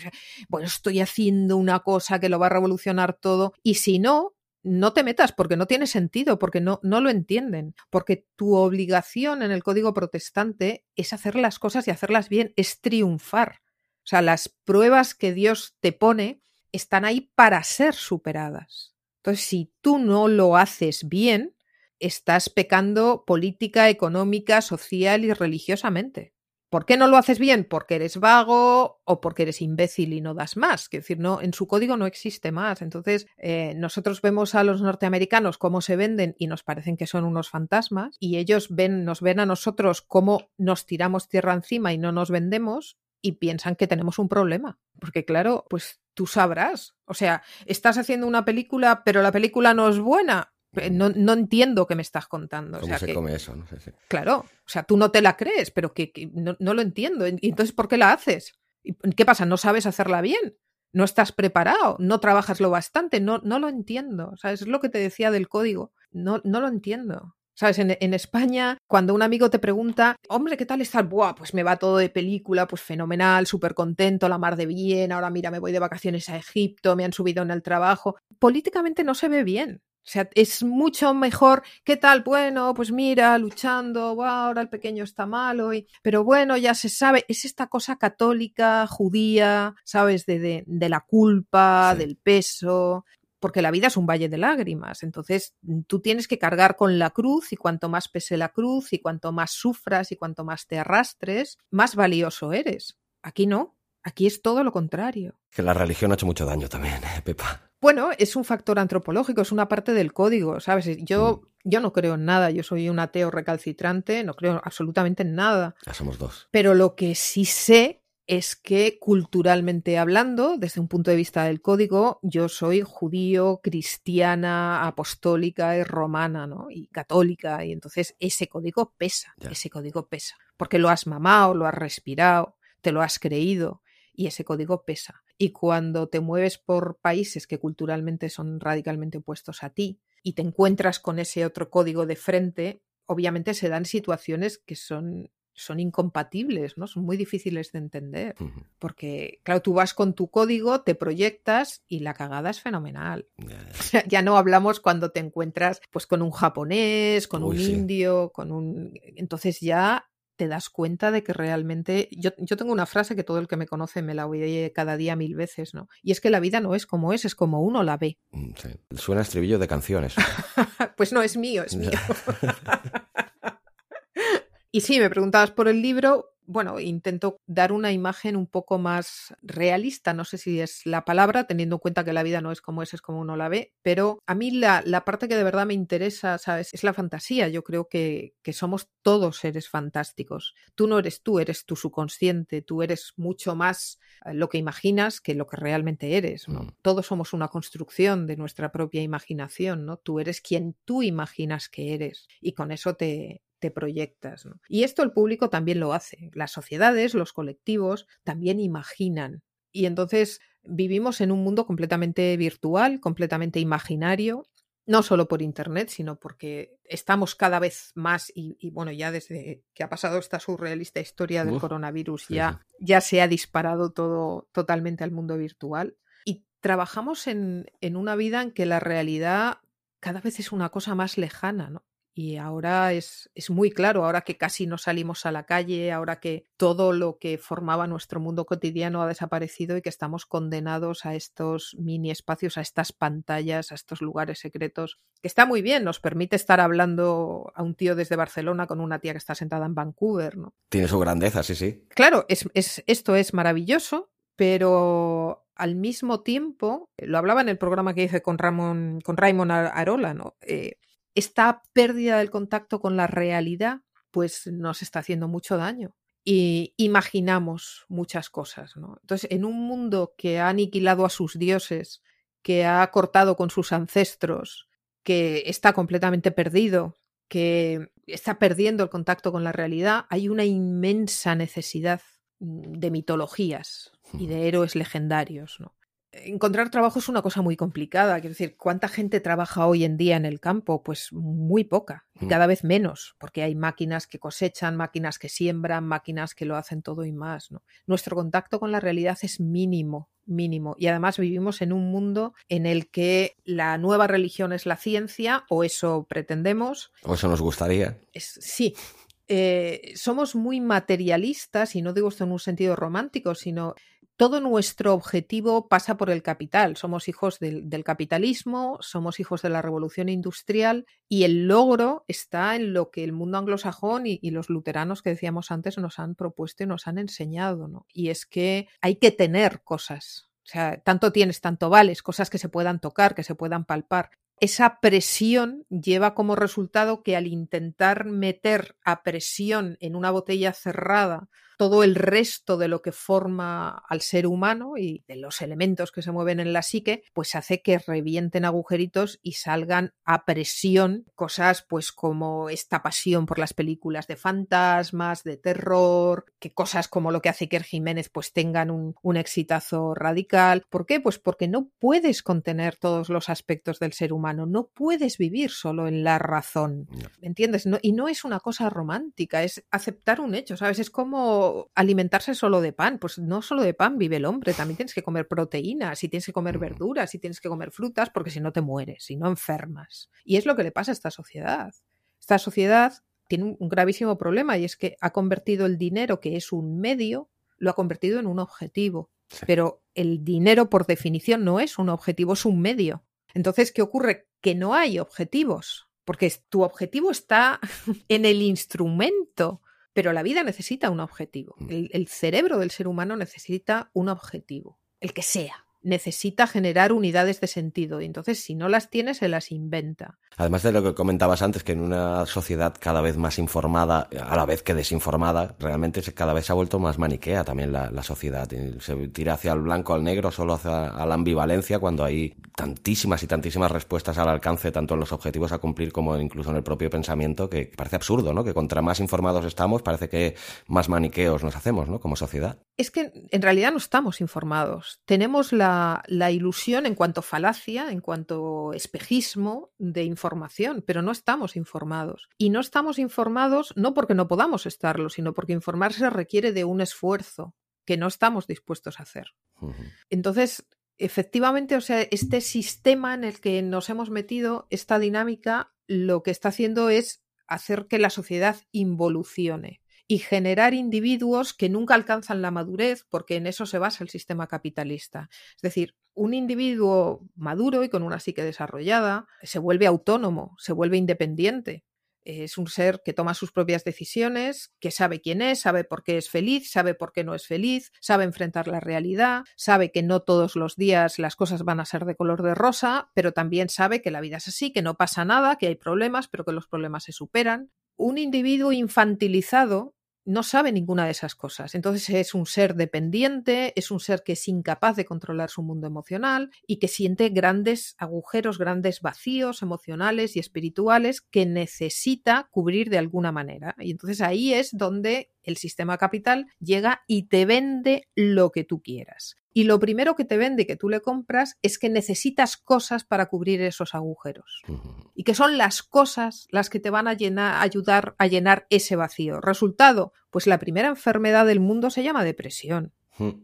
Bueno, estoy haciendo una cosa que lo va a revolucionar todo. Y si no, no te metas porque no tiene sentido, porque no, no lo entienden. Porque tu obligación en el código protestante es hacer las cosas y hacerlas bien, es triunfar. O sea, las pruebas que Dios te pone están ahí para ser superadas. Entonces, si tú no lo haces bien, estás pecando política, económica, social y religiosamente. ¿Por qué no lo haces bien? Porque eres vago o porque eres imbécil y no das más. Es decir, no, en su código no existe más. Entonces, eh, nosotros vemos a los norteamericanos cómo se venden y nos parecen que son unos fantasmas, y ellos ven, nos ven a nosotros cómo nos tiramos tierra encima y no nos vendemos, y piensan que tenemos un problema. Porque claro, pues tú sabrás. O sea, estás haciendo una película, pero la película no es buena. No, no entiendo qué me estás contando. ¿Cómo se come eso? No Claro, o sea, tú no te la crees, pero que, no, no, lo entiendo. ¿Y entonces por qué la haces? ¿Qué pasa? ¿No sabes hacerla bien? ¿No estás preparado? ¿No trabajas lo bastante? No, no lo entiendo. O sea, es lo que te decía del código. No, no lo entiendo. ¿Sabes? En, España, cuando un amigo te pregunta, hombre, ¿qué tal estás? Buah, pues me va todo de película, pues fenomenal, súper contento, la mar de bien, ahora mira, me voy de vacaciones a Egipto, me han subido en el trabajo. Políticamente no se ve bien. O sea, es mucho mejor, ¿qué tal? Bueno, pues mira, luchando, wow, ahora el pequeño está malo, y... pero bueno, ya se sabe, es esta cosa católica, judía, ¿sabes? De, de, la culpa, del peso, porque la vida es un valle de lágrimas. Entonces, tú tienes que cargar con la cruz y cuanto más pese la cruz y cuanto más sufras y cuanto más te arrastres, más valioso eres. Aquí no. Aquí es todo lo contrario. Que la religión ha hecho mucho daño también, ¿eh, Pepa. Bueno, es un factor antropológico, es una parte del código, ¿sabes? Yo, mm. yo no creo en nada, yo soy un ateo recalcitrante, no creo absolutamente en nada. Ya somos dos. Pero lo que sí sé es que culturalmente hablando, desde un punto de vista del código, yo soy judío, cristiana, apostólica y romana, ¿no? Y católica, y entonces ese código pesa, ese código pesa, porque lo has mamado, lo has respirado, te lo has creído. y ese código pesa. Y cuando te mueves por países que culturalmente son radicalmente opuestos a ti y te encuentras con ese otro código de frente, obviamente se dan situaciones que son son incompatibles, ¿no? Son muy difíciles de entender. Porque, claro, tú vas con tu código, te proyectas y la cagada es fenomenal. Ya, no hablamos cuando te encuentras pues con un japonés, con un indio, con un. Entonces ya te das cuenta de que realmente. Yo, yo, tengo una frase que todo el que me conoce me la oye cada día mil veces, ¿no? Y es que la vida no es como es, es como uno la ve. Mm, Suena estribillo de canciones. pues no, es mío, es mío. Y sí, me preguntabas por el libro. Bueno, intento dar una imagen un poco más realista, no sé si es la palabra, teniendo en cuenta que la vida no es como es, es como uno la ve, pero a mí la, la parte que de verdad me interesa, ¿sabes? Es la fantasía. Yo creo que, que somos todos seres fantásticos. Tú no eres tú, eres tu subconsciente, tú eres mucho más eh, lo que imaginas que lo que realmente eres, ¿no? Mm. Todos somos una construcción de nuestra propia imaginación, ¿no? Tú eres quien tú imaginas que eres y con eso te, te proyectas. Y esto el público también lo hace. Las sociedades, los colectivos, también imaginan. Y entonces vivimos en un mundo completamente virtual, completamente imaginario, no solo por Internet, sino porque estamos cada vez más, y, bueno, ya desde que ha pasado esta surrealista historia del coronavirus, ya, ya se ha disparado todo totalmente al mundo virtual. Y trabajamos en, en una vida en que la realidad cada vez es una cosa más lejana, ¿no? Y ahora es, es, muy claro, ahora que casi no salimos a la calle, ahora que todo lo que formaba nuestro mundo cotidiano ha desaparecido y que estamos condenados a estos mini espacios, a estas pantallas, a estos lugares secretos, que está muy bien, nos permite estar hablando a un tío desde Barcelona con una tía que está sentada en Vancouver, ¿no? Tiene su grandeza, sí, sí. Claro, es, es, esto es maravilloso, pero al mismo tiempo, lo hablaba en el programa que hice con Ramón, con Raymond Arola, ¿no? Eh, esta pérdida del contacto con la realidad pues nos está haciendo mucho daño. Y imaginamos muchas cosas, ¿no? Entonces, en un mundo que ha aniquilado a sus dioses, que ha cortado con sus ancestros, que está completamente perdido, que está perdiendo el contacto con la realidad, hay una inmensa necesidad mm, de mitologías y de héroes legendarios, ¿no? Encontrar trabajo es una cosa muy complicada. Quiero decir, ¿cuánta gente trabaja hoy en día en el campo? Pues muy poca, y mm. cada vez menos, porque hay máquinas que cosechan, máquinas que siembran, máquinas que lo hacen todo y más. ¿no? Nuestro contacto con la realidad es mínimo, mínimo. Y además vivimos en un mundo en el que la nueva religión es la ciencia, o eso pretendemos. O eso nos gustaría. sí, eh, somos muy materialistas, y no digo esto en un sentido romántico, sino todo nuestro objetivo pasa por el capital. Somos hijos del, capitalismo, somos hijos de la revolución industrial y el logro está en lo que el mundo anglosajón y, los luteranos que decíamos antes nos han propuesto y nos han enseñado. ¿no? Y es que hay que tener cosas. O sea, tanto tienes, tanto vales, cosas que se puedan tocar, que se puedan palpar. Esa presión lleva como resultado que al intentar meter a presión en una botella cerrada todo el resto de lo que forma al ser humano y de los elementos que se mueven en la psique, pues hace que revienten agujeritos y salgan a presión cosas pues como esta pasión por las películas de fantasmas, de terror, que cosas como lo que hace Iker Jiménez pues tengan un, un exitazo radical. ¿Por qué? Pues porque no puedes contener todos los aspectos del ser humano, no puedes vivir solo en la razón, ¿entiendes? No, y no es una cosa romántica, es aceptar un hecho, ¿sabes? Es como alimentarse solo de pan. Pues no solo de pan vive el hombre, también tienes que comer proteínas, y tienes que comer verduras, y tienes que comer frutas, porque si no te mueres, si no enfermas. Y es lo que le pasa a esta sociedad. Esta sociedad tiene un gravísimo problema y es que ha convertido el dinero, que es un medio, lo ha convertido en un objetivo. Pero el dinero, por definición, no es un objetivo, es un medio. Entonces, ¿qué ocurre? Que no hay objetivos, porque tu objetivo está en el instrumento pero la vida necesita un objetivo. Mm. El, el, cerebro del ser humano necesita un objetivo, el que sea necesita generar unidades de sentido y entonces si no las tiene se las inventa. Además de lo que comentabas antes, que en una sociedad cada vez más informada, a la vez que desinformada, realmente cada vez se ha vuelto más maniquea también la, la sociedad. Se tira hacia el blanco, al negro, solo hacia la ambivalencia, cuando hay tantísimas y tantísimas respuestas al alcance, tanto en los objetivos a cumplir como incluso en el propio pensamiento, que parece absurdo, ¿no? Que contra más informados estamos, parece que más maniqueos nos hacemos, ¿no? Como sociedad. Es que en realidad no estamos informados. Tenemos la, la, ilusión en cuanto falacia, en cuanto espejismo de información, pero no estamos informados. Y no estamos informados no porque no podamos estarlo, sino porque informarse requiere de un esfuerzo que no estamos dispuestos a hacer. Entonces, efectivamente, o sea, este sistema en el que nos hemos metido, esta dinámica, lo que está haciendo es hacer que la sociedad involucione y generar individuos que nunca alcanzan la madurez, porque en eso se basa el sistema capitalista. Es decir, un individuo maduro y con una psique desarrollada se vuelve autónomo, se vuelve independiente. Es un ser que toma sus propias decisiones, que sabe quién es, sabe por qué es feliz, sabe por qué no es feliz, sabe enfrentar la realidad, sabe que no todos los días las cosas van a ser de color de rosa, pero también sabe que la vida es así, que no pasa nada, que hay problemas, pero que los problemas se superan. Un individuo infantilizado no sabe ninguna de esas cosas. Entonces es un ser dependiente, es un ser que es incapaz de controlar su mundo emocional y que siente grandes agujeros, grandes vacíos emocionales y espirituales que necesita cubrir de alguna manera. Y entonces ahí es donde el sistema capital llega y te vende lo que tú quieras. Y lo primero que te vende que tú le compras es que necesitas cosas para cubrir esos agujeros. Y que son las cosas las que te van a llenar, ayudar a llenar ese vacío. Resultado, pues la primera enfermedad del mundo se llama depresión.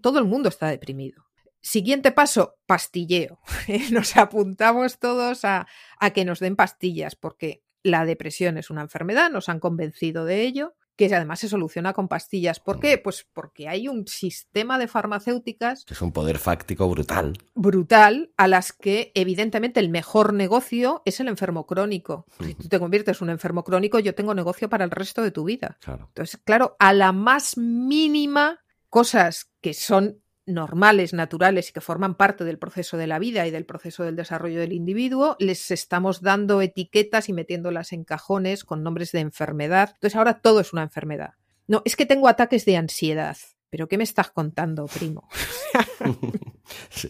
Todo el mundo está deprimido. Siguiente paso, pastilleo. nos apuntamos todos a, a que nos den pastillas porque la depresión es una enfermedad, nos han convencido de ello que además se soluciona con pastillas. ¿Por qué? Pues porque hay un sistema de farmacéuticas. Es un poder fáctico brutal. Brutal, a las que evidentemente el mejor negocio es el enfermo crónico. Si tú te conviertes en un enfermo crónico, yo tengo negocio para el resto de tu vida. Entonces, claro, a la más mínima cosas que son normales, naturales y que forman parte del proceso de la vida y del proceso del desarrollo del individuo, les estamos dando etiquetas y metiéndolas en cajones con nombres de enfermedad. Entonces ahora todo es una enfermedad. No, es que tengo ataques de ansiedad. ¿Pero qué me estás contando, primo? sí.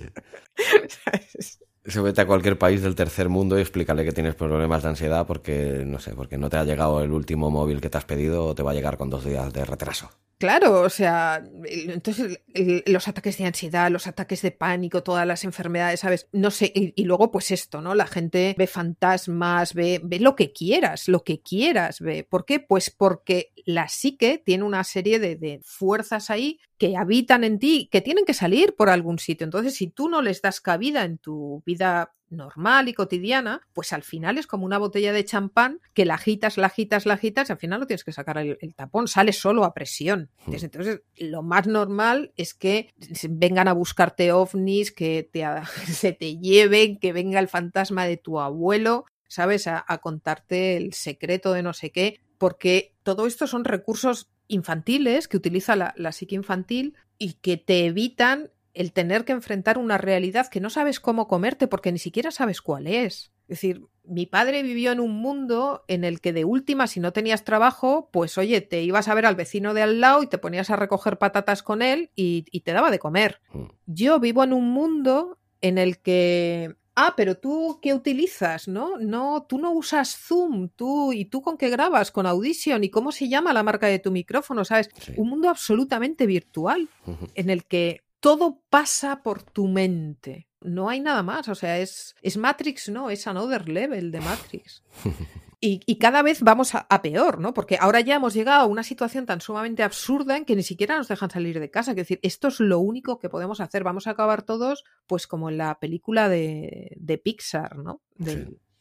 Se vete a cualquier país del tercer mundo y explícale que tienes problemas de ansiedad porque, no sé, porque no te ha llegado el último móvil que te has pedido o te va a llegar con dos días de retraso. Claro, o sea, entonces los ataques de ansiedad, los ataques de pánico, todas las enfermedades, ¿sabes? No sé, y, luego pues esto, ¿no? La gente ve fantasmas, ve, ve lo que quieras, lo que quieras, ve. ¿Por qué? Pues porque la psique tiene una serie de, de fuerzas ahí que habitan en ti, que tienen que salir por algún sitio. Entonces, si tú no les das cabida en tu vida normal y cotidiana, pues al final es como una botella de champán que la agitas, la agitas, la agitas y al final no tienes que sacar el, tapón, sale solo a presión. Hmm. Entonces, lo más normal es que vengan a buscarte ovnis, que te, se te lleven, que venga el fantasma de tu abuelo, ¿sabes? A, contarte el secreto de no sé qué, porque todo esto son recursos infantiles que utiliza la, la psique infantil y que te evitan el tener que enfrentar una realidad que no sabes cómo comerte porque ni siquiera sabes cuál es. Es decir, mi padre vivió en un mundo en el que de última, si no tenías trabajo, pues oye, te ibas a ver al vecino de al lado y te ponías a recoger patatas con él y, te daba de comer. Mm. Yo vivo en un mundo en el que Ah, pero tú qué utilizas, ¿no? No, tú no usas Zoom, tú y tú con qué grabas, con Audition y cómo se llama la marca de tu micrófono, ¿sabes? Un mundo absolutamente virtual en el que todo pasa por tu mente. No hay nada más. O sea, es, es Matrix, no, es another level de Matrix. Y, cada vez vamos a, peor, ¿no? Porque ahora ya hemos llegado a una situación tan sumamente absurda en que ni siquiera nos dejan salir de casa. Es decir, esto es lo único que podemos hacer. Vamos a acabar todos, pues como en la película de, de Pixar, ¿no?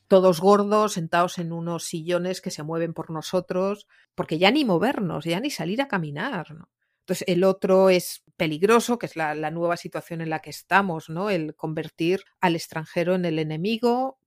Todos gordos, sentados en unos sillones que se mueven por nosotros, porque ya ni movernos, ya ni salir a caminar, ¿no? Entonces, el otro es peligroso, que es la, nueva situación en la que estamos, ¿no? El convertir al extranjero en el enemigo.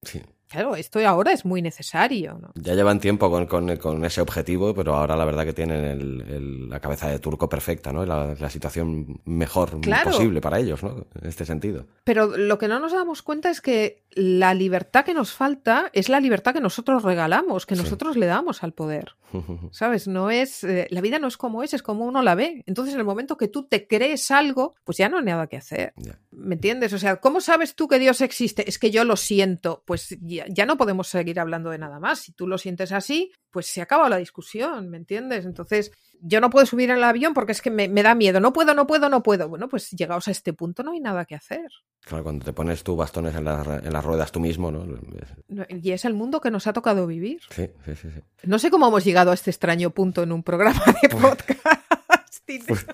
Claro, esto ahora es muy necesario. ¿no? Ya llevan tiempo con, ese objetivo, pero ahora la verdad que tienen la cabeza de turco perfecta, ¿no? La, situación mejor posible para ellos, ¿no? En este sentido. Pero lo que no nos damos cuenta es que la libertad que nos falta es la libertad que nosotros regalamos, que nosotros le damos al poder. ¿Sabes? No es. Eh, la vida no es como es, es como uno la ve. Entonces, en el momento que tú te crees algo, pues ya no hay nada que hacer. ¿Me entiendes? O sea, ¿cómo sabes tú que Dios existe? Es que yo lo siento. Pues ya, no podemos seguir hablando de nada más. Si tú lo sientes así, pues se acaba la discusión, ¿me entiendes? Entonces, yo no puedo subir al avión porque es que me, da miedo. No puedo, no puedo, no puedo. Bueno, pues llegados a este punto no hay nada que hacer. Claro, cuando te pones tú bastones en, en las ruedas tú mismo, ¿no? Y es el mundo que nos ha tocado vivir. Sí, sí, sí, sí. No sé cómo hemos llegado a este extraño punto en un programa de pues podcast. Pues,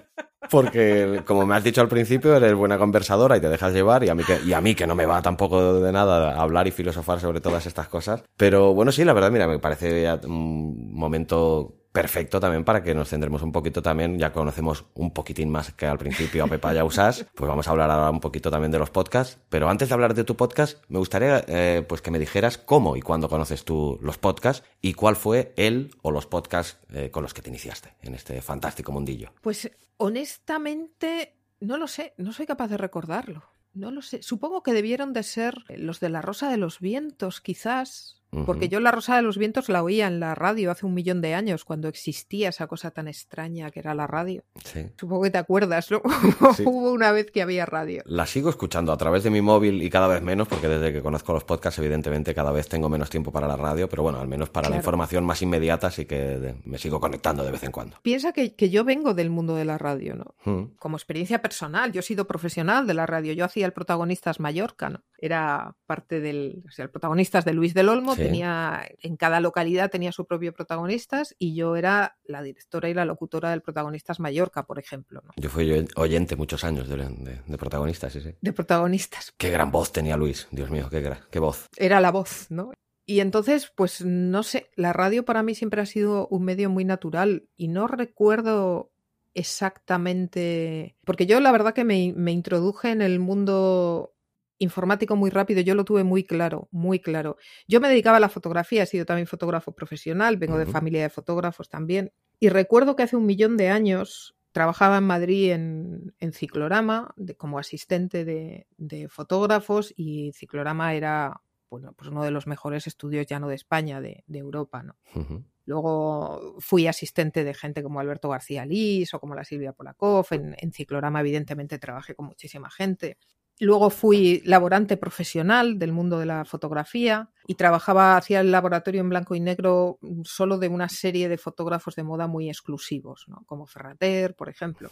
porque, como me has dicho al principio, eres buena conversadora y te dejas llevar, y a mí que, y a mí que no me va tampoco de nada hablar y filosofar sobre todas estas cosas. Pero bueno, sí, la verdad, mira, me parece un momento perfecto también para que nos centremos un poquito también, ya conocemos un poquitín más que al principio a Pepa y a Usas, pues vamos a hablar ahora un poquito también de los podcasts, pero antes de hablar de tu podcast, me gustaría eh, pues que me dijeras cómo y cuándo conoces tú los podcasts y cuál fue él o los podcasts eh, con los que te iniciaste en este fantástico mundillo. Pues honestamente, no lo sé, no soy capaz de recordarlo. No lo sé. Supongo que debieron de ser los de la Rosa de los Vientos, quizás. Porque yo La Rosa de los Vientos la oía en la radio hace un millón de años, cuando existía esa cosa tan extraña que era la radio. Sí. Supongo que te acuerdas, ¿no? Hubo una vez que había radio. La sigo escuchando a través de mi móvil y cada vez menos, porque desde que conozco los podcasts, evidentemente, cada vez tengo menos tiempo para la radio, pero bueno, al menos para la información más inmediata sí que me sigo conectando de vez en cuando. Piensa que, yo vengo del mundo de la radio, ¿no? Como experiencia personal, yo he sido profesional de la radio, yo hacía el Protagonistas Mallorca, ¿no? Era parte del, o sea, el Protagonistas de Luis del Olmo, tenía, en cada localidad tenía su propio protagonistas y yo era la directora y la locutora del Protagonistas Mallorca, por ejemplo. Yo fui oyente muchos años de, protagonistas, sí, sí. De protagonistas. Qué gran voz tenía Luis, Dios mío, qué, qué voz. Era la voz, ¿no? Y entonces, pues no sé, la radio para mí siempre ha sido un medio muy natural y no recuerdo exactamente, porque yo la verdad que me, me introduje en el mundo informático muy rápido, yo lo tuve muy claro, muy claro. Yo me dedicaba a la fotografía, he sido también fotógrafo profesional, vengo de familia de fotógrafos también. Y recuerdo que hace un millón de años trabajaba en Madrid en, Ciclorama como asistente de, fotógrafos y Ciclorama era bueno, pues uno de los mejores estudios ya no de España, de, Europa. ¿no? Luego fui asistente de gente como Alberto García Lís o como la Silvia Polakov. En, en Ciclorama, evidentemente, trabajé con muchísima gente. Luego fui laborante profesional del mundo de la fotografía y trabajaba hacia el laboratorio en blanco y negro mm, solo de una serie de fotógrafos de moda muy exclusivos, ¿no? como Ferrater, por ejemplo.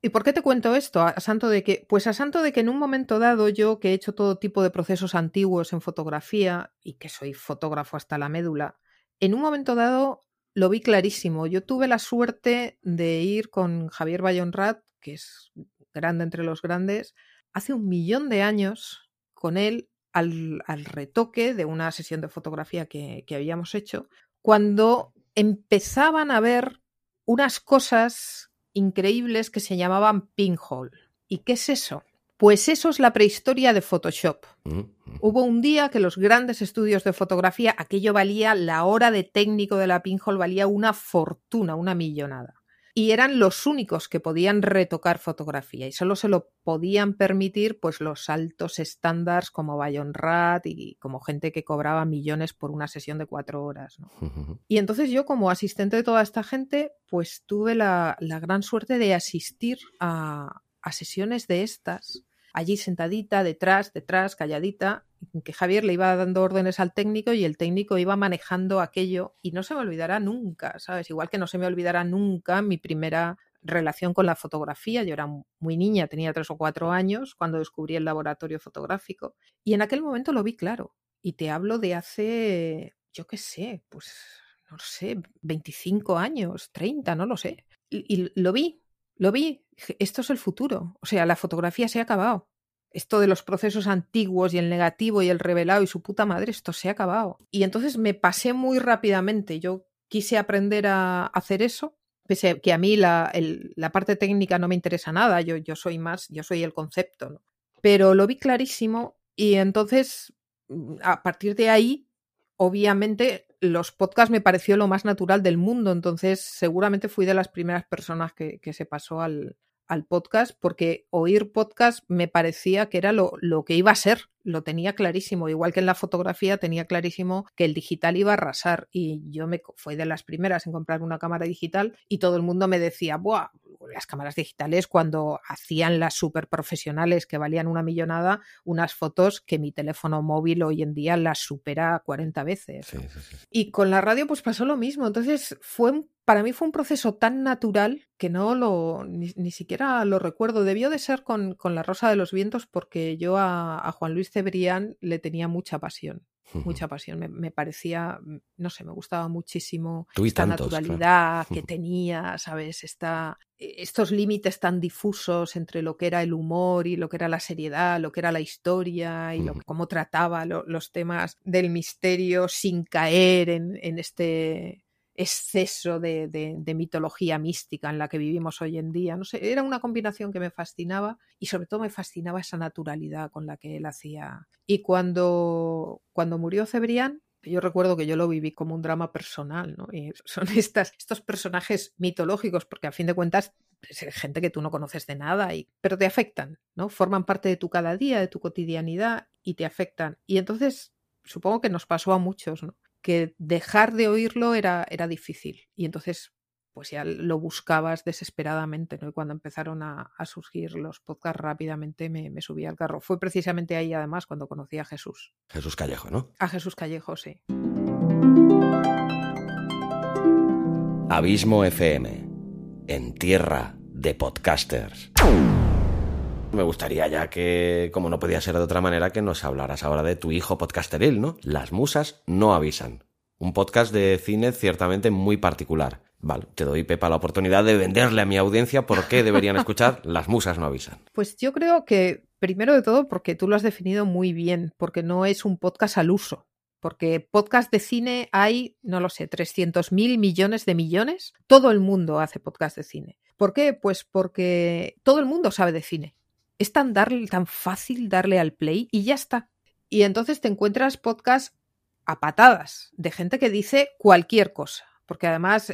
¿Y por qué te cuento esto? A santo de que, pues a santo de que en un momento dado yo que he hecho todo tipo de procesos antiguos en fotografía y que soy fotógrafo hasta la médula, en un momento dado lo vi clarísimo. Yo tuve la suerte de ir con Javier Bayonrat, que es grande entre los grandes, hace un millón de años con él al, retoque de una sesión de fotografía que, que habíamos hecho, cuando empezaban a ver unas cosas increíbles que se llamaban pinhole. ¿Y qué es eso? Pues eso es la prehistoria de Photoshop. Mm. Hubo un día que los grandes estudios de fotografía, aquello valía, la hora de técnico de la pinhole valía una fortuna, una millonada y eran los únicos que podían retocar fotografía y solo se lo podían permitir pues los altos estándares como Bayon Rat y como gente que cobraba millones por una sesión de cuatro horas. Y entonces yo como asistente de toda esta gente pues tuve la, gran suerte de asistir a, a sesiones de estas allí sentadita, detrás, detrás, calladita, que Javier le iba dando órdenes al técnico y el técnico iba manejando aquello y no se me olvidará nunca, ¿sabes? Igual que no se me olvidará nunca mi primera relación con la fotografía. Yo era muy niña, tenía tres o cuatro años cuando descubrí el laboratorio fotográfico y en aquel momento lo vi claro. Y te hablo de hace, yo qué sé, pues no sé, 25 años, 30, no lo sé. y lo vi, lo vi, esto es el futuro. O sea, la fotografía se ha acabado. Esto de los procesos antiguos y el negativo y el revelado y su puta madre, esto se ha acabado. Y entonces me pasé muy rápidamente. Yo quise aprender a hacer eso, pese que a mí la, la parte técnica no me interesa nada. Yo, yo soy más, yo soy el concepto. Pero lo vi clarísimo y entonces mm, a partir de ahí, obviamente los podcasts me pareció lo más natural del mundo, entonces seguramente fui de las primeras personas que, se pasó al, al, podcast porque oír podcast me parecía que era lo, lo, que iba a ser, lo tenía clarísimo, igual que en la fotografía tenía clarísimo que el digital iba a arrasar y yo me fui de las primeras en comprar una cámara digital y todo el mundo me decía, Buah, las cámaras digitales cuando hacían las super profesionales que valían una millonada, unas fotos que mi teléfono móvil hoy en día las supera 40 veces. Y con la radio pues pasó lo mismo. Entonces fue para mí fue un proceso tan natural que no lo ni, siquiera lo recuerdo. Debió de ser con, con, La Rosa de los Vientos porque yo a, a Juan Luis Cebrián le tenía mucha pasión mucha pasión. Me, parecía, mm, no sé, me gustaba muchísimo esta naturalidad que tenía, ¿sabes? Esta, e, estos límites tan difusos entre lo que era el humor y lo que era la seriedad, lo que era la historia y cómo trataba los temas del misterio sin caer en, en este exceso de, mitología mística en la que vivimos hoy en día. No sé, era una combinación que me fascinaba y sobre todo me fascinaba esa naturalidad con la que él hacía. Y cuando, cuando murió Cebrián, yo recuerdo que yo lo viví como un drama personal, ¿no? Y son estas, estos personajes mitológicos, porque a fin de cuentas es gente que tú no conoces de nada, y, pero te afectan, ¿no? Forman parte de tu cada día, de tu cotidianidad y te afectan. Y entonces supongo que nos pasó a muchos, ¿no? Que dejar de oírlo era, era difícil. Y entonces, pues ya lo buscabas desesperadamente, ¿no? Y cuando empezaron a, surgir los podcasts rápidamente me, me, subí al carro. Fue precisamente ahí, además, cuando conocí a Jesús. Jesús Callejo, ¿no? A Jesús Callejo, sí. Abismo FM, en tierra de podcasters. Me gustaría ya que, como no podía ser de otra manera, que nos hablaras ahora de tu hijo podcasteril, ¿no? Las musas no avisan. Un podcast de cine ciertamente muy particular. Vale, te doy, Pepa, la oportunidad de venderle a mi audiencia por qué deberían escuchar Las musas no avisan. Pues yo creo que, primero de todo, porque tú lo has definido muy bien, porque no es un podcast al uso. Porque podcast de cine hay, no lo sé, 300 mil millones de millones. Todo el mundo hace podcast de cine. ¿Por qué? Pues porque todo el mundo sabe de cine es tan, darle, tan fácil darle al play y ya está. Y entonces te encuentras podcasts a patadas de gente que dice cualquier cosa. Porque además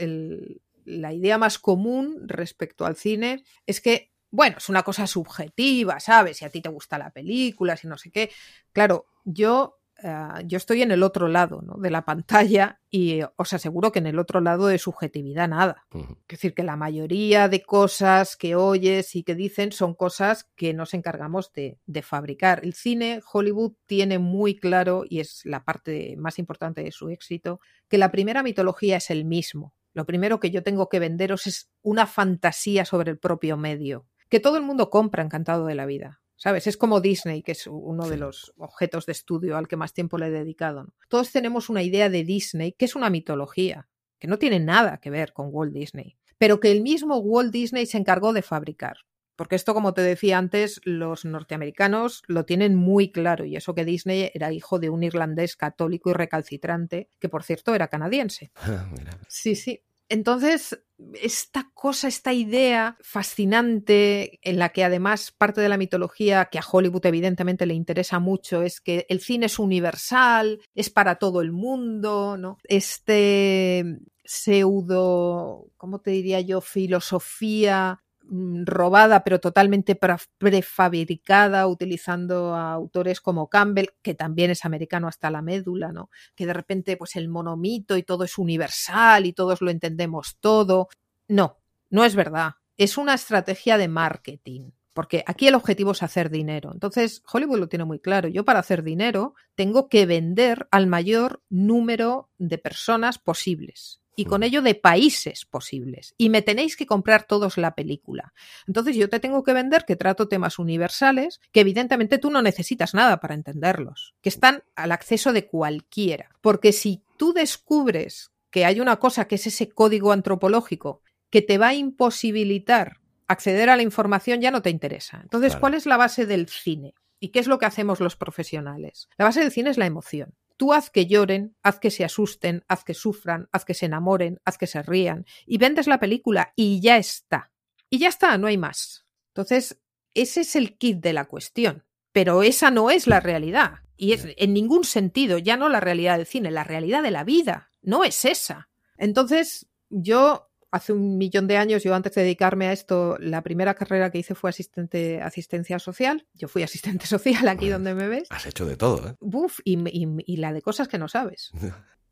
la idea más común respecto al cine es que, bueno, es una cosa subjetiva, ¿sabes? Si a ti te gusta la película, si no sé qué. Claro, yo Ah, yo estoy en el otro lado de la pantalla y os aseguro que en el otro lado de subjetividad nada. Es decir, que la mayoría de cosas que oyes y que dicen son cosas que nos encargamos de, de, fabricar. El cine, Hollywood, tiene muy claro, y es la parte más importante de su éxito, que la primera mitología es el mismo. Lo primero que yo tengo que venderos es una fantasía sobre el propio medio, que todo el mundo compra encantado de la vida. ¿Sabes? Es como Disney, que es uno de los objetos de estudio al que más tiempo le he dedicado. Todos tenemos una idea de Disney, que es una mitología, que no tiene nada que ver con Walt Disney, pero que el mismo Walt Disney se encargó de fabricar. Porque esto, como te decía antes, los norteamericanos lo tienen muy claro, y eso que Disney era hijo de un irlandés católico y recalcitrante, que por cierto era canadiense. sí, sí. Entonces, esta cosa, esta idea fascinante en la que además parte de la mitología que a Hollywood evidentemente le interesa mucho es que el cine es universal, es para todo el mundo, ¿no? Este pseudo, ¿cómo te diría yo? filosofía robada pero totalmente prefabricada utilizando a autores como Campbell, que también es americano hasta la médula, ¿no? Que de repente pues el monomito y todo es universal y todos lo entendemos todo. No, no es verdad. Es una estrategia de marketing. Porque aquí el objetivo es hacer dinero. Entonces, Hollywood lo tiene muy claro. Yo para hacer dinero tengo que vender al mayor número de personas posibles y con ello de países posibles. Y me tenéis que comprar todos la película. Entonces yo te tengo que vender que trato temas universales que evidentemente tú no necesitas nada para entenderlos, que están al acceso de cualquiera. Porque si tú descubres que hay una cosa que es ese código antropológico que te va a imposibilitar acceder a la información, ya no te interesa. Entonces, ¿cuál es la base del cine? ¿Y qué es lo que hacemos los profesionales? La base del cine es la emoción. Tú haz que lloren, haz que se asusten, haz que sufran, haz que se enamoren, haz que se rían y vendes la película y ya está. Y ya está, no hay más. Entonces, ese es el kit de la cuestión. Pero esa no es la realidad. Y es en ningún sentido, ya no la realidad del cine, la realidad de la vida. No es esa. Entonces, yo hace un millón de años, yo antes de dedicarme a esto, la primera carrera que hice fue asistente asistencia social. Yo fui asistente social aquí donde me ves. Has hecho de todo, ¿eh? Buf, y, y, la de cosas que no sabes.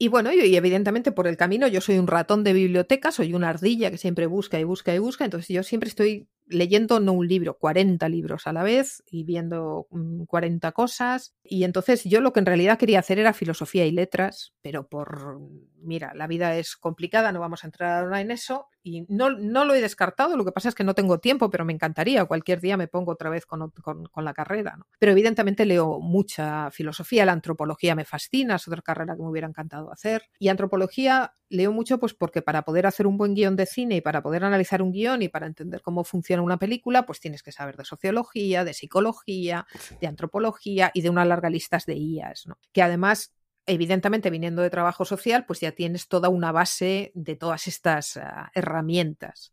Y bueno, y, evidentemente por el camino yo soy un ratón de biblioteca, soy una ardilla que siempre busca y busca y busca, entonces yo siempre estoy leyendo no un libro, 40 libros a la vez y viendo 40 mm, cosas. Y entonces yo lo que en realidad quería hacer era filosofía y letras, pero por, mira, la vida es complicada, no vamos a entrar ahora en eso. Y no, no lo he descartado, lo que pasa es que no tengo tiempo, pero me encantaría. Cualquier día me pongo otra vez con, con, la carrera. ¿no? Pero evidentemente leo mucha filosofía, la antropología me fascina, es otra carrera que me hubiera encantado hacer. Y antropología leo mucho pues porque para poder hacer un buen guion de cine y para poder analizar un guion y para entender cómo funciona una película, pues tienes que saber de sociología, de psicología, de antropología y de una larga lista de IAS, ¿no? Que además evidentemente viniendo de trabajo social, pues ya tienes toda una base de todas estas ah, herramientas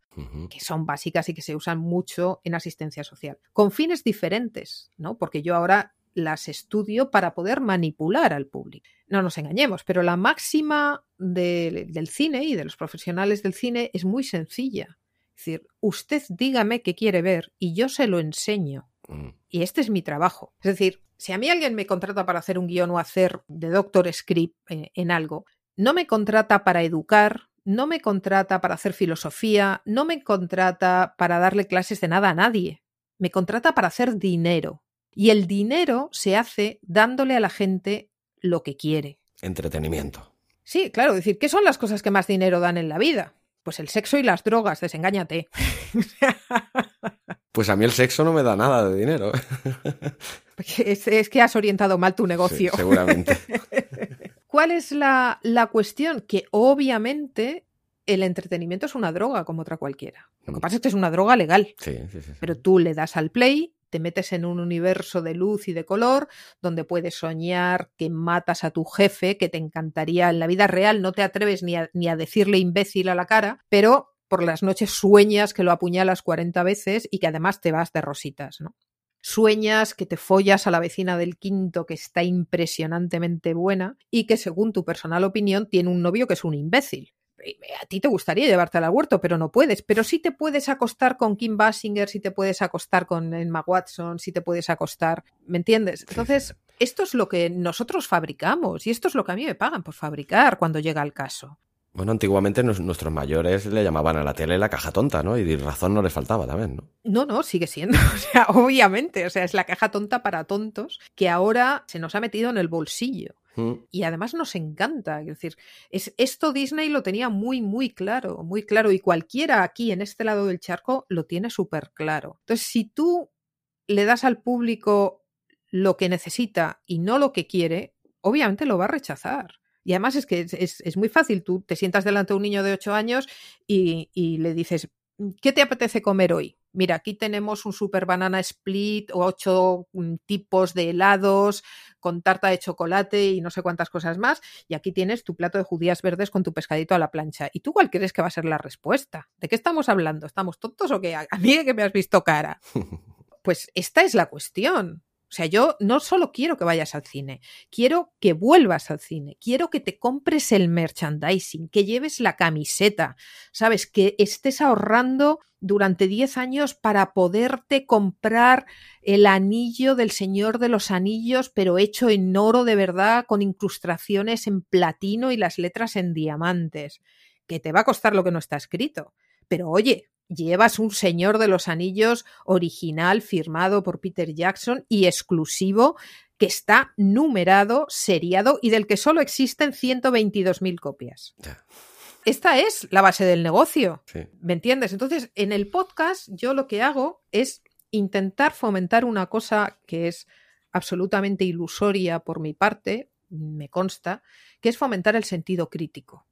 que son básicas y que se usan mucho en asistencia social, con fines diferentes, ¿no? Porque yo ahora las estudio para poder manipular al público. No nos engañemos, pero la máxima del cine y de los profesionales del cine es muy sencilla. Es decir, usted dígame qué quiere ver y yo se lo enseño. Mm. Y este es mi trabajo. Es decir, si a mí alguien me contrata para hacer un guion o hacer de doctor script eh, en algo, no me contrata para educar, no me contrata para hacer filosofía, no me contrata para darle clases de nada a nadie. Me contrata para hacer dinero. Y el dinero se hace dándole a la gente lo que quiere. Entretenimiento. Sí, claro, decir, ¿qué son las cosas que más dinero dan en la vida? Pues el sexo y las drogas, desengáñate. Pues a mí el sexo no me da nada de dinero. Es, que has orientado mal tu negocio. seguramente. ¿Cuál es la, la, cuestión? Que obviamente el entretenimiento es una droga como otra cualquiera. Lo que mm. pasa es que es una droga legal. Sí, sí, sí. Pero tú le das al play te metes en un universo de luz y de color donde puedes soñar que matas a tu jefe, que te encantaría en la vida real, no te atreves ni a, ni a decirle imbécil a la cara, pero por las noches sueñas que lo apuñalas 40 veces y que además te vas de rositas, ¿no? Sueñas que te follas a la vecina del quinto que está impresionantemente buena y que según tu personal opinión tiene un novio que es un imbécil a ti te gustaría llevarte al huerto, pero no puedes. Pero sí te puedes acostar con Kim Basinger, sí te puedes acostar con Emma Watson, sí te puedes acostar. ¿Me entiendes? Entonces, esto es lo que nosotros fabricamos y esto es lo que a mí me pagan por fabricar cuando llega el caso. Bueno, antiguamente nuestros mayores le llamaban a la tele la caja tonta, ¿no? Y razón no les faltaba también, ¿no? No, no, sigue siendo. O sea, obviamente, o sea, es la caja tonta para tontos que ahora se nos ha metido en el bolsillo. Mm. Y además nos encanta. Es decir, es, esto Disney lo tenía muy, muy claro, muy claro. Y cualquiera aquí en este lado del charco lo tiene súper claro. Entonces, si tú le das al público lo que necesita y no lo que quiere, obviamente lo va a rechazar. Y además es que es, muy fácil. Tú te sientas delante de un niño de 8 años y, y le dices, ¿qué te apetece comer hoy? Mira, aquí tenemos un super banana split o ocho mm, tipos de helados con tarta de chocolate y no sé cuántas cosas más. Y aquí tienes tu plato de judías verdes con tu pescadito a la plancha. ¿Y tú cuál crees que va a ser la respuesta? ¿De qué estamos hablando? ¿Estamos tontos o qué? A mí que me has visto cara. Pues esta es la cuestión. O sea, yo no solo quiero que vayas al cine, quiero que vuelvas al cine, quiero que te compres el merchandising, que lleves la camiseta, ¿sabes? Que estés ahorrando durante 10 años para poderte comprar el anillo del Señor de los Anillos, pero hecho en oro de verdad, con incrustaciones en platino y las letras en diamantes, que te va a costar lo que no está escrito. Pero oye, llevas un Señor de los Anillos original firmado por Peter Jackson y exclusivo que está numerado, seriado y del que solo existen 122.000 copias. Esta es la base del negocio. ¿Me entiendes? Entonces, en el podcast yo lo que hago es intentar fomentar una cosa que es absolutamente ilusoria por mi parte, me consta, que es fomentar el sentido crítico,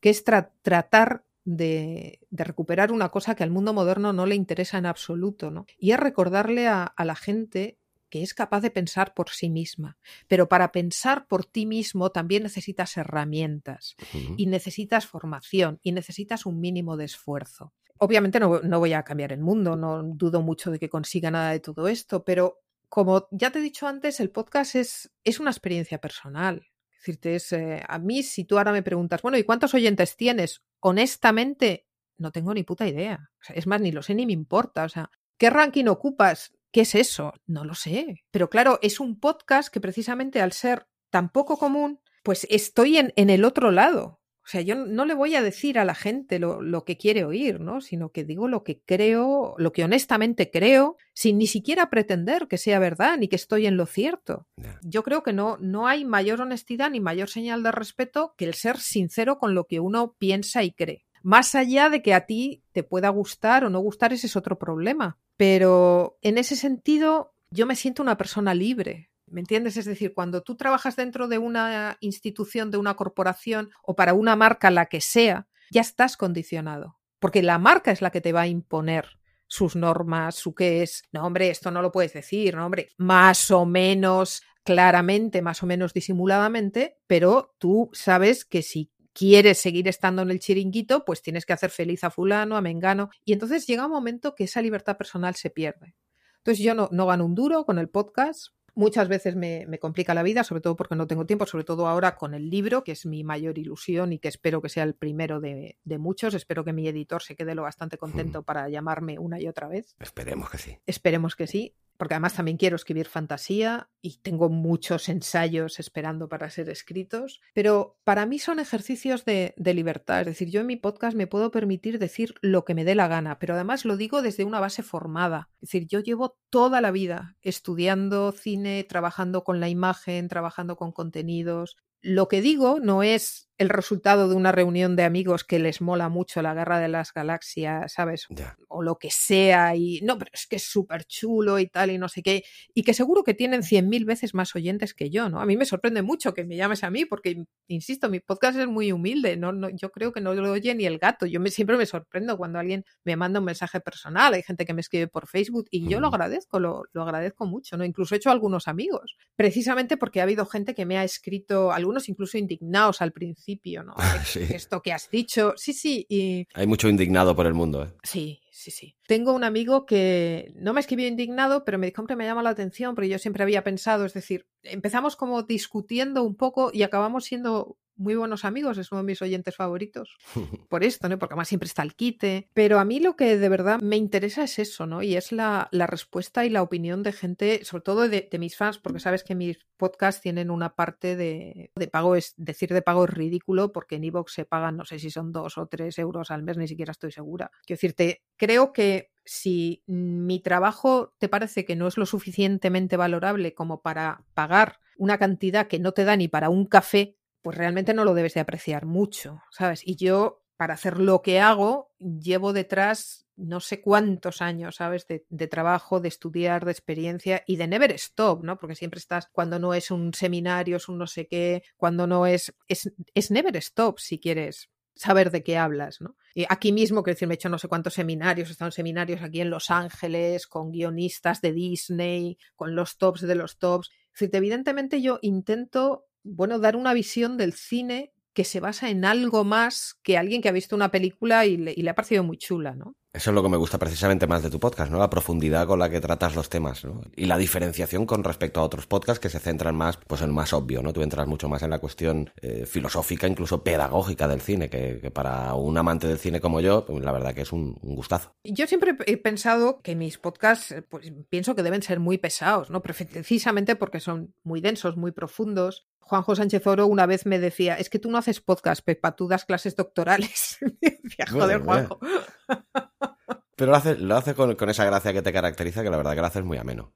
que es tratar de, recuperar una cosa que al mundo moderno no le interesa en absoluto, ¿no? Y es recordarle a, la gente que es capaz de pensar por sí misma. Pero para pensar por ti mismo también necesitas herramientas y necesitas formación y necesitas un mínimo de esfuerzo. Obviamente no, no, voy a cambiar el mundo, no dudo mucho de que consiga nada de todo esto, pero como ya te he dicho antes, el podcast es, es una experiencia personal decirte, es, eh, a mí si tú ahora me preguntas, bueno, ¿y cuántos oyentes tienes? Honestamente, no tengo ni puta idea. es más, ni lo sé ni me importa. O sea, ¿qué ranking ocupas? ¿Qué es eso? No lo sé. Pero claro, es un podcast que precisamente al ser tan poco común, pues estoy en, en el otro lado. O sea, yo no le voy a decir a la gente lo, lo, que quiere oír, ¿no? Sino que digo lo que creo, lo que honestamente creo, sin ni siquiera pretender que sea verdad ni que estoy en lo cierto. Yo creo que no, no hay mayor honestidad ni mayor señal de respeto que el ser sincero con lo que uno piensa y cree. Más allá de que a ti te pueda gustar o no gustar, ese es otro problema. Pero en ese sentido, yo me siento una persona libre. ¿Me entiendes? Es decir, cuando tú trabajas dentro de una institución, de una corporación o para una marca, la que sea, ya estás condicionado. Porque la marca es la que te va a imponer sus normas, su qué es. No, hombre, esto no lo puedes decir, no, hombre, más o menos claramente, más o menos disimuladamente, pero tú sabes que si quieres seguir estando en el chiringuito, pues tienes que hacer feliz a fulano, a mengano. Y entonces llega un momento que esa libertad personal se pierde. Entonces yo no, no gano un duro con el podcast, Muchas veces me, me, complica la vida, sobre todo porque no tengo tiempo, sobre todo ahora con el libro, que es mi mayor ilusión y que espero que sea el primero de, de muchos. Espero que mi editor se quede lo bastante contento mm. para llamarme una y otra vez. Esperemos que sí. Esperemos que sí porque además también quiero escribir fantasía y tengo muchos ensayos esperando para ser escritos, pero para mí son ejercicios de, libertad, es decir, yo en mi podcast me puedo permitir decir lo que me dé la gana, pero además lo digo desde una base formada, es decir, yo llevo toda la vida estudiando cine, trabajando con la imagen, trabajando con contenidos. Lo que digo no es el resultado de una reunión de amigos que les mola mucho la guerra de las galaxias, ¿sabes? Yeah. O lo que sea, y no, pero es que es súper chulo y tal, y no sé qué, y que seguro que tienen cien mil veces más oyentes que yo, ¿no? A mí me sorprende mucho que me llames a mí, porque, insisto, mi podcast es muy humilde, no, no yo creo que no lo oye ni el gato, yo me, siempre me sorprendo cuando alguien me manda un mensaje personal, hay gente que me escribe por Facebook, y yo mm. lo agradezco, lo, lo agradezco mucho, ¿no? Incluso he hecho algunos amigos, precisamente porque ha habido gente que me ha escrito, algunos incluso indignados al principio, ¿no? Sí. Esto que has dicho. Sí, sí. Y... Hay mucho indignado por el mundo, ¿eh? Sí, sí, sí. Tengo un amigo que no me escribió indignado, pero me dijo que me llama la atención porque yo siempre había pensado, es decir, empezamos como discutiendo un poco y acabamos siendo muy buenos amigos, es uno de mis oyentes favoritos. Por esto, ¿no? Porque además siempre está el quite. Pero a mí lo que de verdad me interesa es eso, ¿no? Y es la, la respuesta y la opinión de gente, sobre todo de, de, mis fans, porque sabes que mis podcasts tienen una parte de, de pago, es decir, de pago es ridículo, porque en Evox se pagan, no sé si son dos o tres euros al mes, ni siquiera estoy segura. Quiero decirte, creo que si mi trabajo te parece que no es lo suficientemente valorable como para pagar una cantidad que no te da ni para un café pues realmente no lo debes de apreciar mucho, ¿sabes? Y yo, para hacer lo que hago, llevo detrás no sé cuántos años, ¿sabes? De, trabajo, de estudiar, de experiencia y de never stop, ¿no? Porque siempre estás, cuando no es un seminario, es un no sé qué, cuando no es, es, es never stop si quieres saber de qué hablas, ¿no? Y aquí mismo, quiero decir, me he hecho no sé cuántos seminarios, he estado en seminarios aquí en Los Ángeles, con guionistas de Disney, con los tops de los tops. Es decir, evidentemente yo intento bueno, dar una visión del cine que se basa en algo más que alguien que ha visto una película y le, y le, ha parecido muy chula, ¿no? Eso es lo que me gusta precisamente más de tu podcast, ¿no? La profundidad con la que tratas los temas, ¿no? Y la diferenciación con respecto a otros podcasts que se centran más, pues en lo más obvio, ¿no? Tú entras mucho más en la cuestión eh, filosófica, incluso pedagógica del cine, que, que, para un amante del cine como yo, pues la verdad que es un, un, gustazo. Yo siempre he pensado que mis podcasts, pues pienso que deben ser muy pesados, ¿no? Precisamente porque son muy densos, muy profundos. Juanjo Sánchez Oro una vez me decía, es que tú no haces podcast, Pepa, tú das clases doctorales. decía, joder, bueno, Juanjo. Pero lo hace, lo hace con, con, esa gracia que te caracteriza, que la verdad que lo haces muy ameno.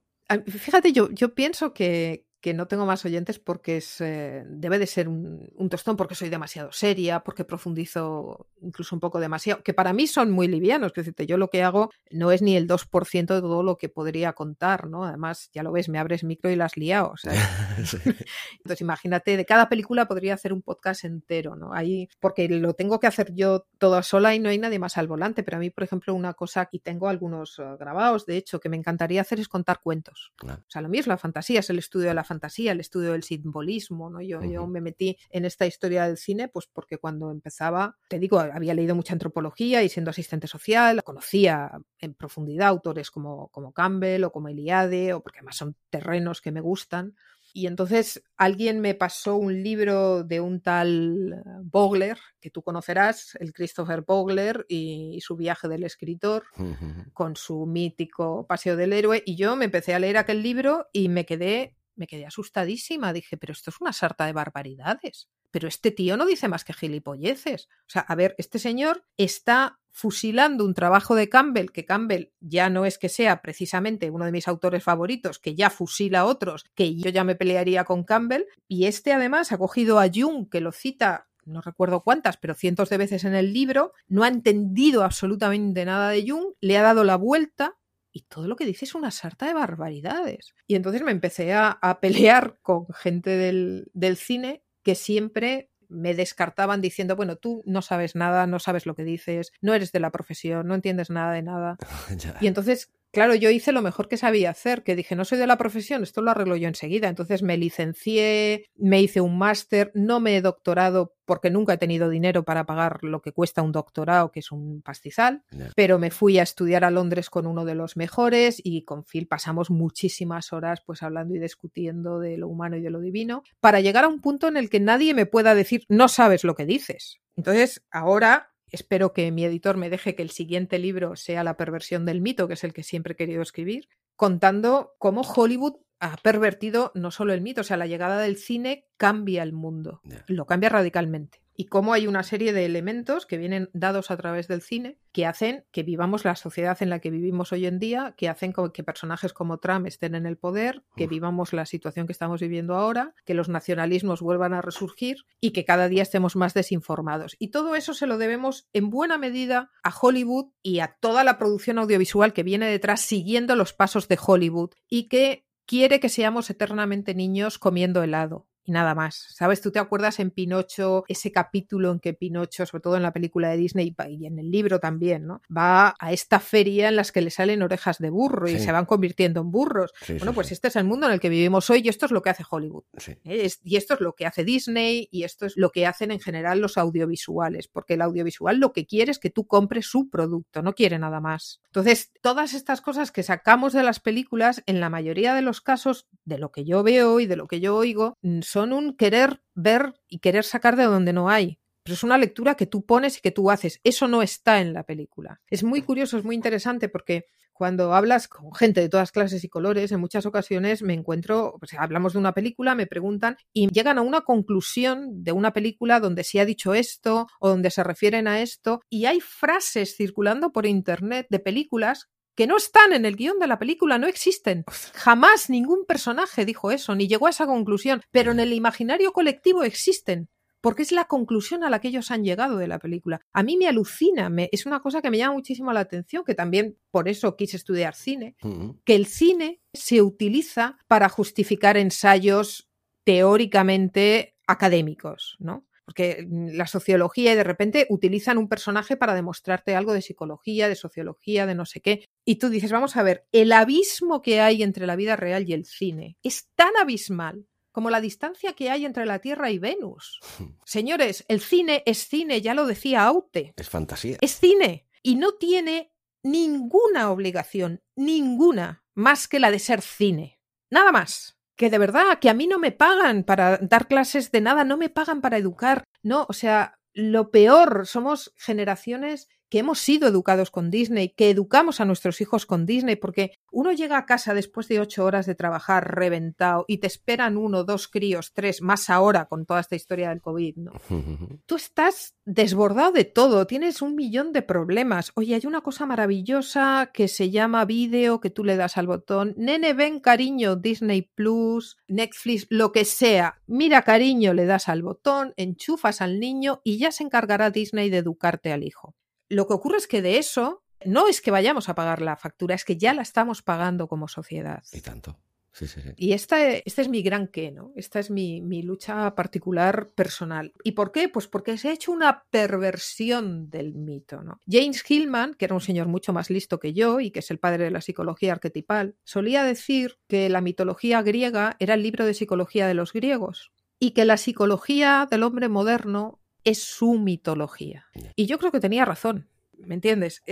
Fíjate, yo, yo pienso que, que no tengo más oyentes porque es, eh, debe de ser un, un, tostón, porque soy demasiado seria, porque profundizo incluso un poco demasiado, que para mí son muy livianos. Que decirte, yo lo que hago no es ni el 2% de todo lo que podría contar, ¿no? Además, ya lo ves, me abres micro y las liado. Sí. Entonces, imagínate, de cada película podría hacer un podcast entero, ¿no? Ahí, porque lo tengo que hacer yo toda sola y no hay nadie más al volante, pero a mí, por ejemplo, una cosa, y tengo algunos uh, grabados, de hecho, que me encantaría hacer es contar cuentos. Claro. O sea, lo mío es la fantasía, es el estudio de la fantasía, el estudio del simbolismo, ¿no? Yo, uh -huh. yo, me metí en esta historia del cine, pues porque cuando empezaba, te digo, había leído mucha antropología y siendo asistente social, conocía en profundidad autores como, como Campbell o como Eliade, o porque además son terrenos que me gustan. Y entonces alguien me pasó un libro de un tal Bogler, que tú conocerás, el Christopher Bogler y, y su viaje del escritor, uh -huh. con su mítico Paseo del Héroe. Y yo me empecé a leer aquel libro y me quedé me quedé asustadísima. Dije, pero esto es una sarta de barbaridades. Pero este tío no dice más que gilipolleces. O sea, a ver, este señor está fusilando un trabajo de Campbell, que Campbell ya no es que sea precisamente uno de mis autores favoritos, que ya fusila a otros, que yo ya me pelearía con Campbell, y este además ha cogido a Jung, que lo cita no recuerdo cuántas, pero cientos de veces en el libro, no ha entendido absolutamente nada de Jung, le ha dado la vuelta y todo lo que dice es una sarta de barbaridades. Y entonces me empecé a, pelear con gente del, del cine que siempre me descartaban diciendo, bueno, tú no sabes nada, no sabes lo que dices, no eres de la profesión, no entiendes nada de nada. y entonces Claro, yo hice lo mejor que sabía hacer, que dije, no soy de la profesión, esto lo arreglo yo enseguida. Entonces me licencié, me hice un máster, no me he doctorado porque nunca he tenido dinero para pagar lo que cuesta un doctorado, que es un pastizal, pero me fui a estudiar a Londres con uno de los mejores y con Phil pasamos muchísimas horas pues hablando y discutiendo de lo humano y de lo divino, para llegar a un punto en el que nadie me pueda decir, no sabes lo que dices. Entonces, ahora Espero que mi editor me deje que el siguiente libro sea La perversión del mito, que es el que siempre he querido escribir, contando cómo Hollywood ha pervertido no solo el mito, o sea, la llegada del cine cambia el mundo, lo cambia radicalmente y cómo hay una serie de elementos que vienen dados a través del cine que hacen que vivamos la sociedad en la que vivimos hoy en día, que hacen que personajes como Trump estén en el poder, que vivamos la situación que estamos viviendo ahora, que los nacionalismos vuelvan a resurgir y que cada día estemos más desinformados. Y todo eso se lo debemos en buena medida a Hollywood y a toda la producción audiovisual que viene detrás siguiendo los pasos de Hollywood y que quiere que seamos eternamente niños comiendo helado y nada más. ¿Sabes? Tú te acuerdas en Pinocho, ese capítulo en que Pinocho, sobre todo en la película de Disney y en el libro también, ¿no? Va a esta feria en las que le salen orejas de burro y se van convirtiendo en burros. bueno, pues este es el mundo en el que vivimos hoy y esto es lo que hace Hollywood. ¿eh? y esto es lo que hace Disney y esto es lo que hacen en general los audiovisuales, porque el audiovisual lo que quiere es que tú compres su producto, no quiere nada más. Entonces, todas estas cosas que sacamos de las películas, en la mayoría de los casos, de lo que yo veo y de lo que yo oigo, son son un querer ver y querer sacar de donde no hay. Pero es una lectura que tú pones y que tú haces. Eso no está en la película. Es muy curioso, es muy interesante porque cuando hablas con gente de todas clases y colores, en muchas ocasiones me encuentro, hablamos de una película, me preguntan y llegan a una conclusión de una película donde se ha dicho esto o donde se refieren a esto y hay frases circulando por internet de películas que no están en el guion de la película, no existen. Jamás ningún personaje dijo eso, ni llegó a esa conclusión, pero en el imaginario colectivo existen porque es la conclusión a la que ellos han llegado de la película. A mí me alucina, me, es una cosa que me llama muchísimo la atención, que también por eso quise estudiar cine, que el cine se utiliza para justificar ensayos teóricamente académicos, ¿no? Porque mm, la sociología y de repente utilizan un personaje para demostrarte algo de psicología, de sociología, de no sé qué. Y tú dices, vamos a ver, el abismo que hay entre la vida real y el cine es tan abismal como la distancia que hay entre la Tierra y Venus. Señores, el cine es cine, ya lo decía Aute. Es fantasía. Es cine y no tiene ninguna obligación, ninguna, más que la de ser cine. Nada más que de verdad, que a mí no me pagan para dar clases de nada, no me pagan para educar, no, o sea, lo peor, somos generaciones que hemos sido educados con Disney, que educamos a nuestros hijos con Disney, porque uno llega a casa después de ocho horas de trabajar reventado y te esperan uno, dos críos, tres, más ahora con toda esta historia del COVID, ¿no? Tú estás desbordado de todo, tienes un millón de problemas. Oye, hay una cosa maravillosa que se llama vídeo, que tú le das al botón, nene, ven cariño, Disney Plus, Netflix, lo que sea. Mira cariño, le das al botón, enchufas al niño y ya se encargará Disney de educarte al hijo. Lo que ocurre es que de eso no es que vayamos a pagar la factura, es que ya la estamos pagando como sociedad. Y tanto. Sí, sí, sí. Y esta, este es mi gran qué, ¿no? Esta es mi, mi, lucha particular personal. ¿Y por qué? Pues porque se ha hecho una perversión del mito, ¿no? James Hillman, que era un señor mucho más listo que yo y que es el padre de la psicología arquetipal, solía decir que la mitología griega era el libro de psicología de los griegos y que la psicología del hombre moderno es su mitología. Y yo creo que tenía razón, ¿me entiendes?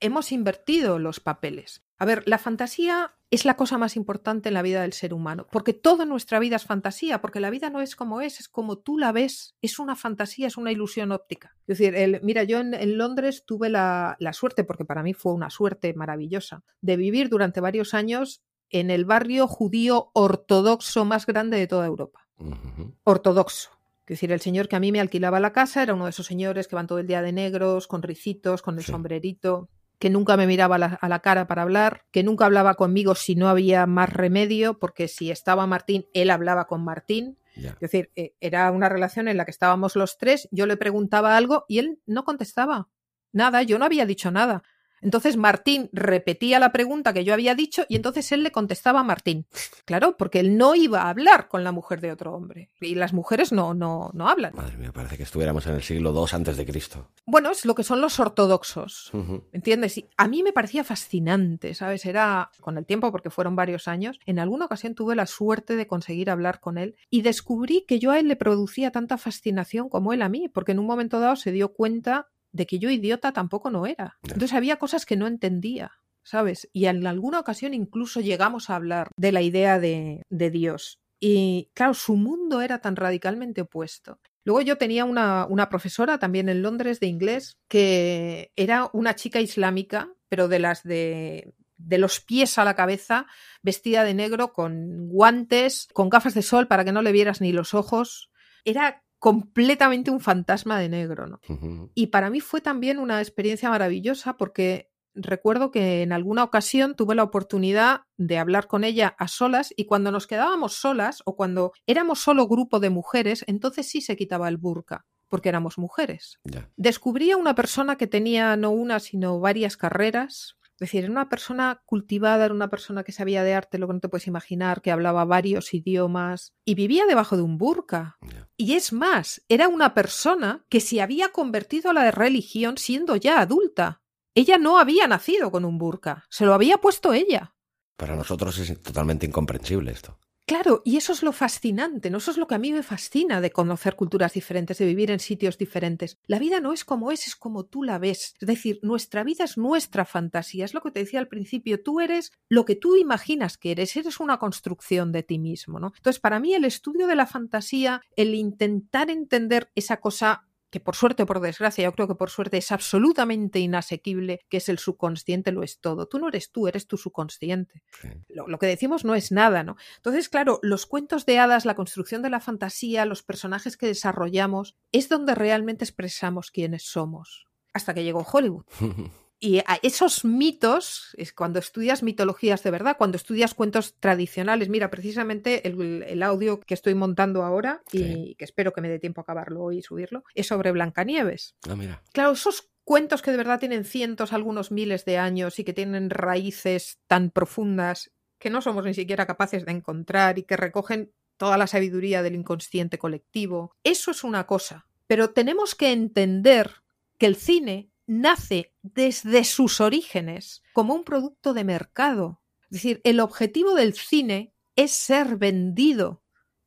Hemos invertido los papeles. A ver, la fantasía es la cosa más importante en la vida del ser humano, porque toda nuestra vida es fantasía, porque la vida no es como es, es como tú la ves, es una fantasía, es una ilusión óptica. Es decir, el, mira, yo en, Londres tuve la, la, suerte, porque para mí fue una suerte maravillosa, de vivir durante varios años en el barrio judío ortodoxo más grande de toda Europa. Ortodoxo. Es decir, el señor que a mí me alquilaba la casa era uno de esos señores que van todo el día de negros, con ricitos, con el sombrerito, que nunca me miraba a la, cara para hablar, que nunca hablaba conmigo si no había más remedio, porque si estaba Martín, él hablaba con Martín. Es decir, eh, era una relación en la que estábamos los tres, yo le preguntaba algo y él no contestaba. Nada, yo no había dicho nada. Entonces Martín repetía la pregunta que yo había dicho y entonces él le contestaba a Martín. Claro, porque él no iba a hablar con la mujer de otro hombre. Y las mujeres no, no, no hablan. Madre mía, parece que estuviéramos en el siglo II antes de Cristo. Bueno, es lo que son los ortodoxos. ¿Entiendes? Y a mí me parecía fascinante, ¿sabes? Era con el tiempo, porque fueron varios años. En alguna ocasión tuve la suerte de conseguir hablar con él y descubrí que yo a él le producía tanta fascinación como él a mí, porque en un momento dado se dio cuenta de que yo idiota tampoco no era. Entonces había cosas que no entendía, ¿sabes? Y en alguna ocasión incluso llegamos a hablar de la idea de, de Dios. Y claro, su mundo era tan radicalmente opuesto. Luego yo tenía una, una, profesora también en Londres de inglés que era una chica islámica, pero de las de, de los pies a la cabeza, vestida de negro, con guantes, con gafas de sol para que no le vieras ni los ojos. Era completamente un fantasma de negro, ¿no? Y para mí fue también una experiencia maravillosa porque recuerdo que en alguna ocasión tuve la oportunidad de hablar con ella a solas y cuando nos quedábamos solas o cuando éramos solo grupo de mujeres, entonces sí se quitaba el burka porque éramos mujeres. Descubrí a una persona que tenía no una, sino varias carreras, es decir, era una persona cultivada, era una persona que sabía de arte, lo que no te puedes imaginar, que hablaba varios idiomas y vivía debajo de un burka. Y es más, era una persona que se había convertido a la religión siendo ya adulta. Ella no había nacido con un burka, se lo había puesto ella. Para nosotros es totalmente incomprensible esto. Claro, y eso es lo fascinante, ¿no? Eso es lo que a mí me fascina de conocer culturas diferentes, de vivir en sitios diferentes. La vida no es como es, es como tú la ves. Es decir, nuestra vida es nuestra fantasía, es lo que te decía al principio, tú eres lo que tú imaginas que eres, eres una construcción de ti mismo, ¿no? Entonces, para mí el estudio de la fantasía, el intentar entender esa cosa que por suerte o por desgracia, yo creo que por suerte es absolutamente inasequible, que es el subconsciente, lo es todo. Tú no eres tú, eres tu subconsciente. Lo, que decimos no es nada, ¿no? Entonces, claro, los cuentos de hadas, la construcción de la fantasía, los personajes que desarrollamos, es donde realmente expresamos quiénes somos. Hasta que llegó Hollywood. Y a esos mitos, es cuando estudias mitologías de verdad, cuando estudias cuentos tradicionales, mira, precisamente el, audio que estoy montando ahora y que espero que me dé tiempo a acabarlo hoy y subirlo, es sobre Blancanieves. Ah, mira. Claro, esos cuentos que de verdad tienen cientos, algunos miles de años y que tienen raíces tan profundas que no somos ni siquiera capaces de encontrar y que recogen toda la sabiduría del inconsciente colectivo. Eso es una cosa, pero tenemos que entender que el cine nace desde sus orígenes como un producto de mercado. Es decir, el objetivo del cine es ser vendido,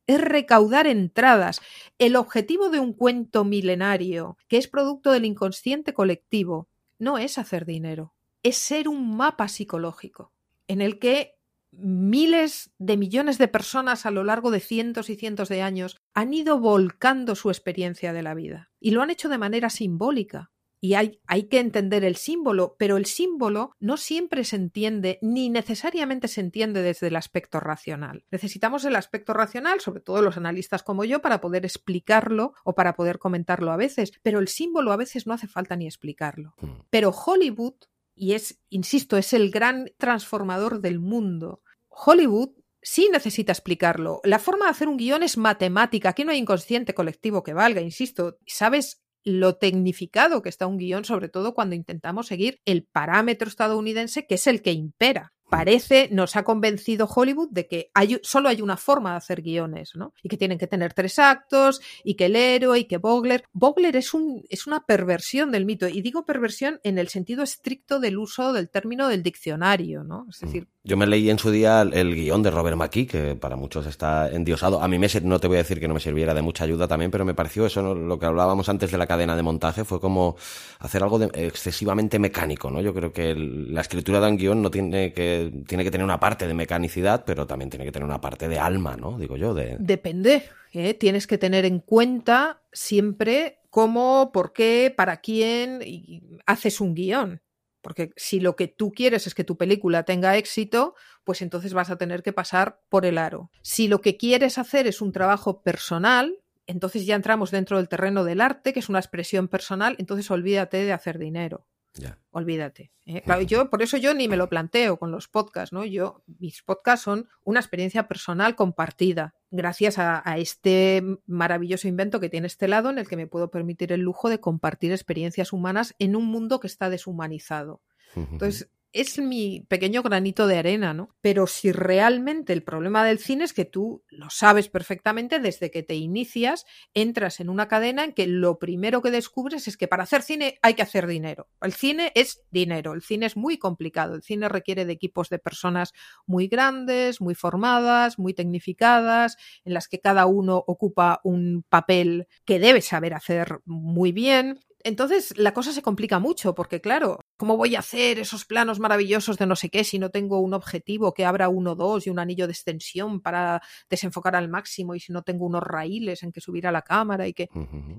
es recaudar entradas. El objetivo de un cuento milenario, que es producto del inconsciente colectivo, no es hacer dinero, es ser un mapa psicológico en el que miles de millones de personas a lo largo de cientos y cientos de años han ido volcando su experiencia de la vida y lo han hecho de manera simbólica y hay, hay, que entender el símbolo, pero el símbolo no siempre se entiende ni necesariamente se entiende desde el aspecto racional. Necesitamos el aspecto racional, sobre todo los analistas como yo, para poder explicarlo o para poder comentarlo a veces, pero el símbolo a veces no hace falta ni explicarlo. Hmm. Pero Hollywood, y es, insisto, es el gran transformador del mundo, Hollywood sí necesita explicarlo. La forma de hacer un guion es matemática. Aquí no hay inconsciente colectivo que valga, insisto. Sabes lo tecnificado que está un guion, sobre todo cuando intentamos seguir el parámetro estadounidense que es el que impera parece, nos ha convencido Hollywood de que hay, solo hay una forma de hacer guiones, ¿no? Y que tienen que tener tres actos, y que el héroe, y que Bogler. Bogler es, un, es una perversión del mito, y digo perversión en el sentido estricto del uso del término del diccionario, ¿no? Es decir. Yo me leí en su día el, guion de Robert McKee, que para muchos está endiosado. A mí me, no te voy a decir que no me sirviera de mucha ayuda también, pero me pareció eso, lo que hablábamos antes de la cadena de montaje, fue como hacer algo excesivamente mecánico, ¿no? Yo creo que la escritura de un guion no tiene que tiene que tener una parte de mecanicidad, pero también tiene que tener una parte de alma, ¿no? Digo yo. De... Depende. ¿eh? Tienes que tener en cuenta siempre cómo, por qué, para quién haces un guion. Porque si lo que tú quieres es que tu película tenga éxito, pues entonces vas a tener que pasar por el aro. Si lo que quieres hacer es un trabajo personal, entonces ya entramos dentro del terreno del arte, que es una expresión personal, entonces olvídate de hacer dinero. Olvídate. ¿eh? yo, por eso yo ni me lo planteo con los podcasts, ¿no? Yo, mis podcasts son una experiencia personal compartida, gracias a, este maravilloso invento que tiene este lado, en el que me puedo permitir el lujo de compartir experiencias humanas en un mundo que está deshumanizado. Entonces, es mi pequeño granito de arena, ¿no? Pero si realmente el problema del cine es que tú lo sabes perfectamente desde que te inicias, entras en una cadena en que lo primero que descubres es que para hacer cine hay que hacer dinero. El cine es dinero, el cine es muy complicado, el cine requiere de equipos de personas muy grandes, muy formadas, muy tecnificadas, en las que cada uno ocupa un papel que debe saber hacer muy bien. Entonces la cosa se complica mucho porque, claro, ¿cómo voy a hacer esos planos maravillosos de no sé qué si no tengo un objetivo que abra uno, dos y un anillo de extensión para desenfocar al máximo y si no tengo unos raíles en que subir a la cámara y que...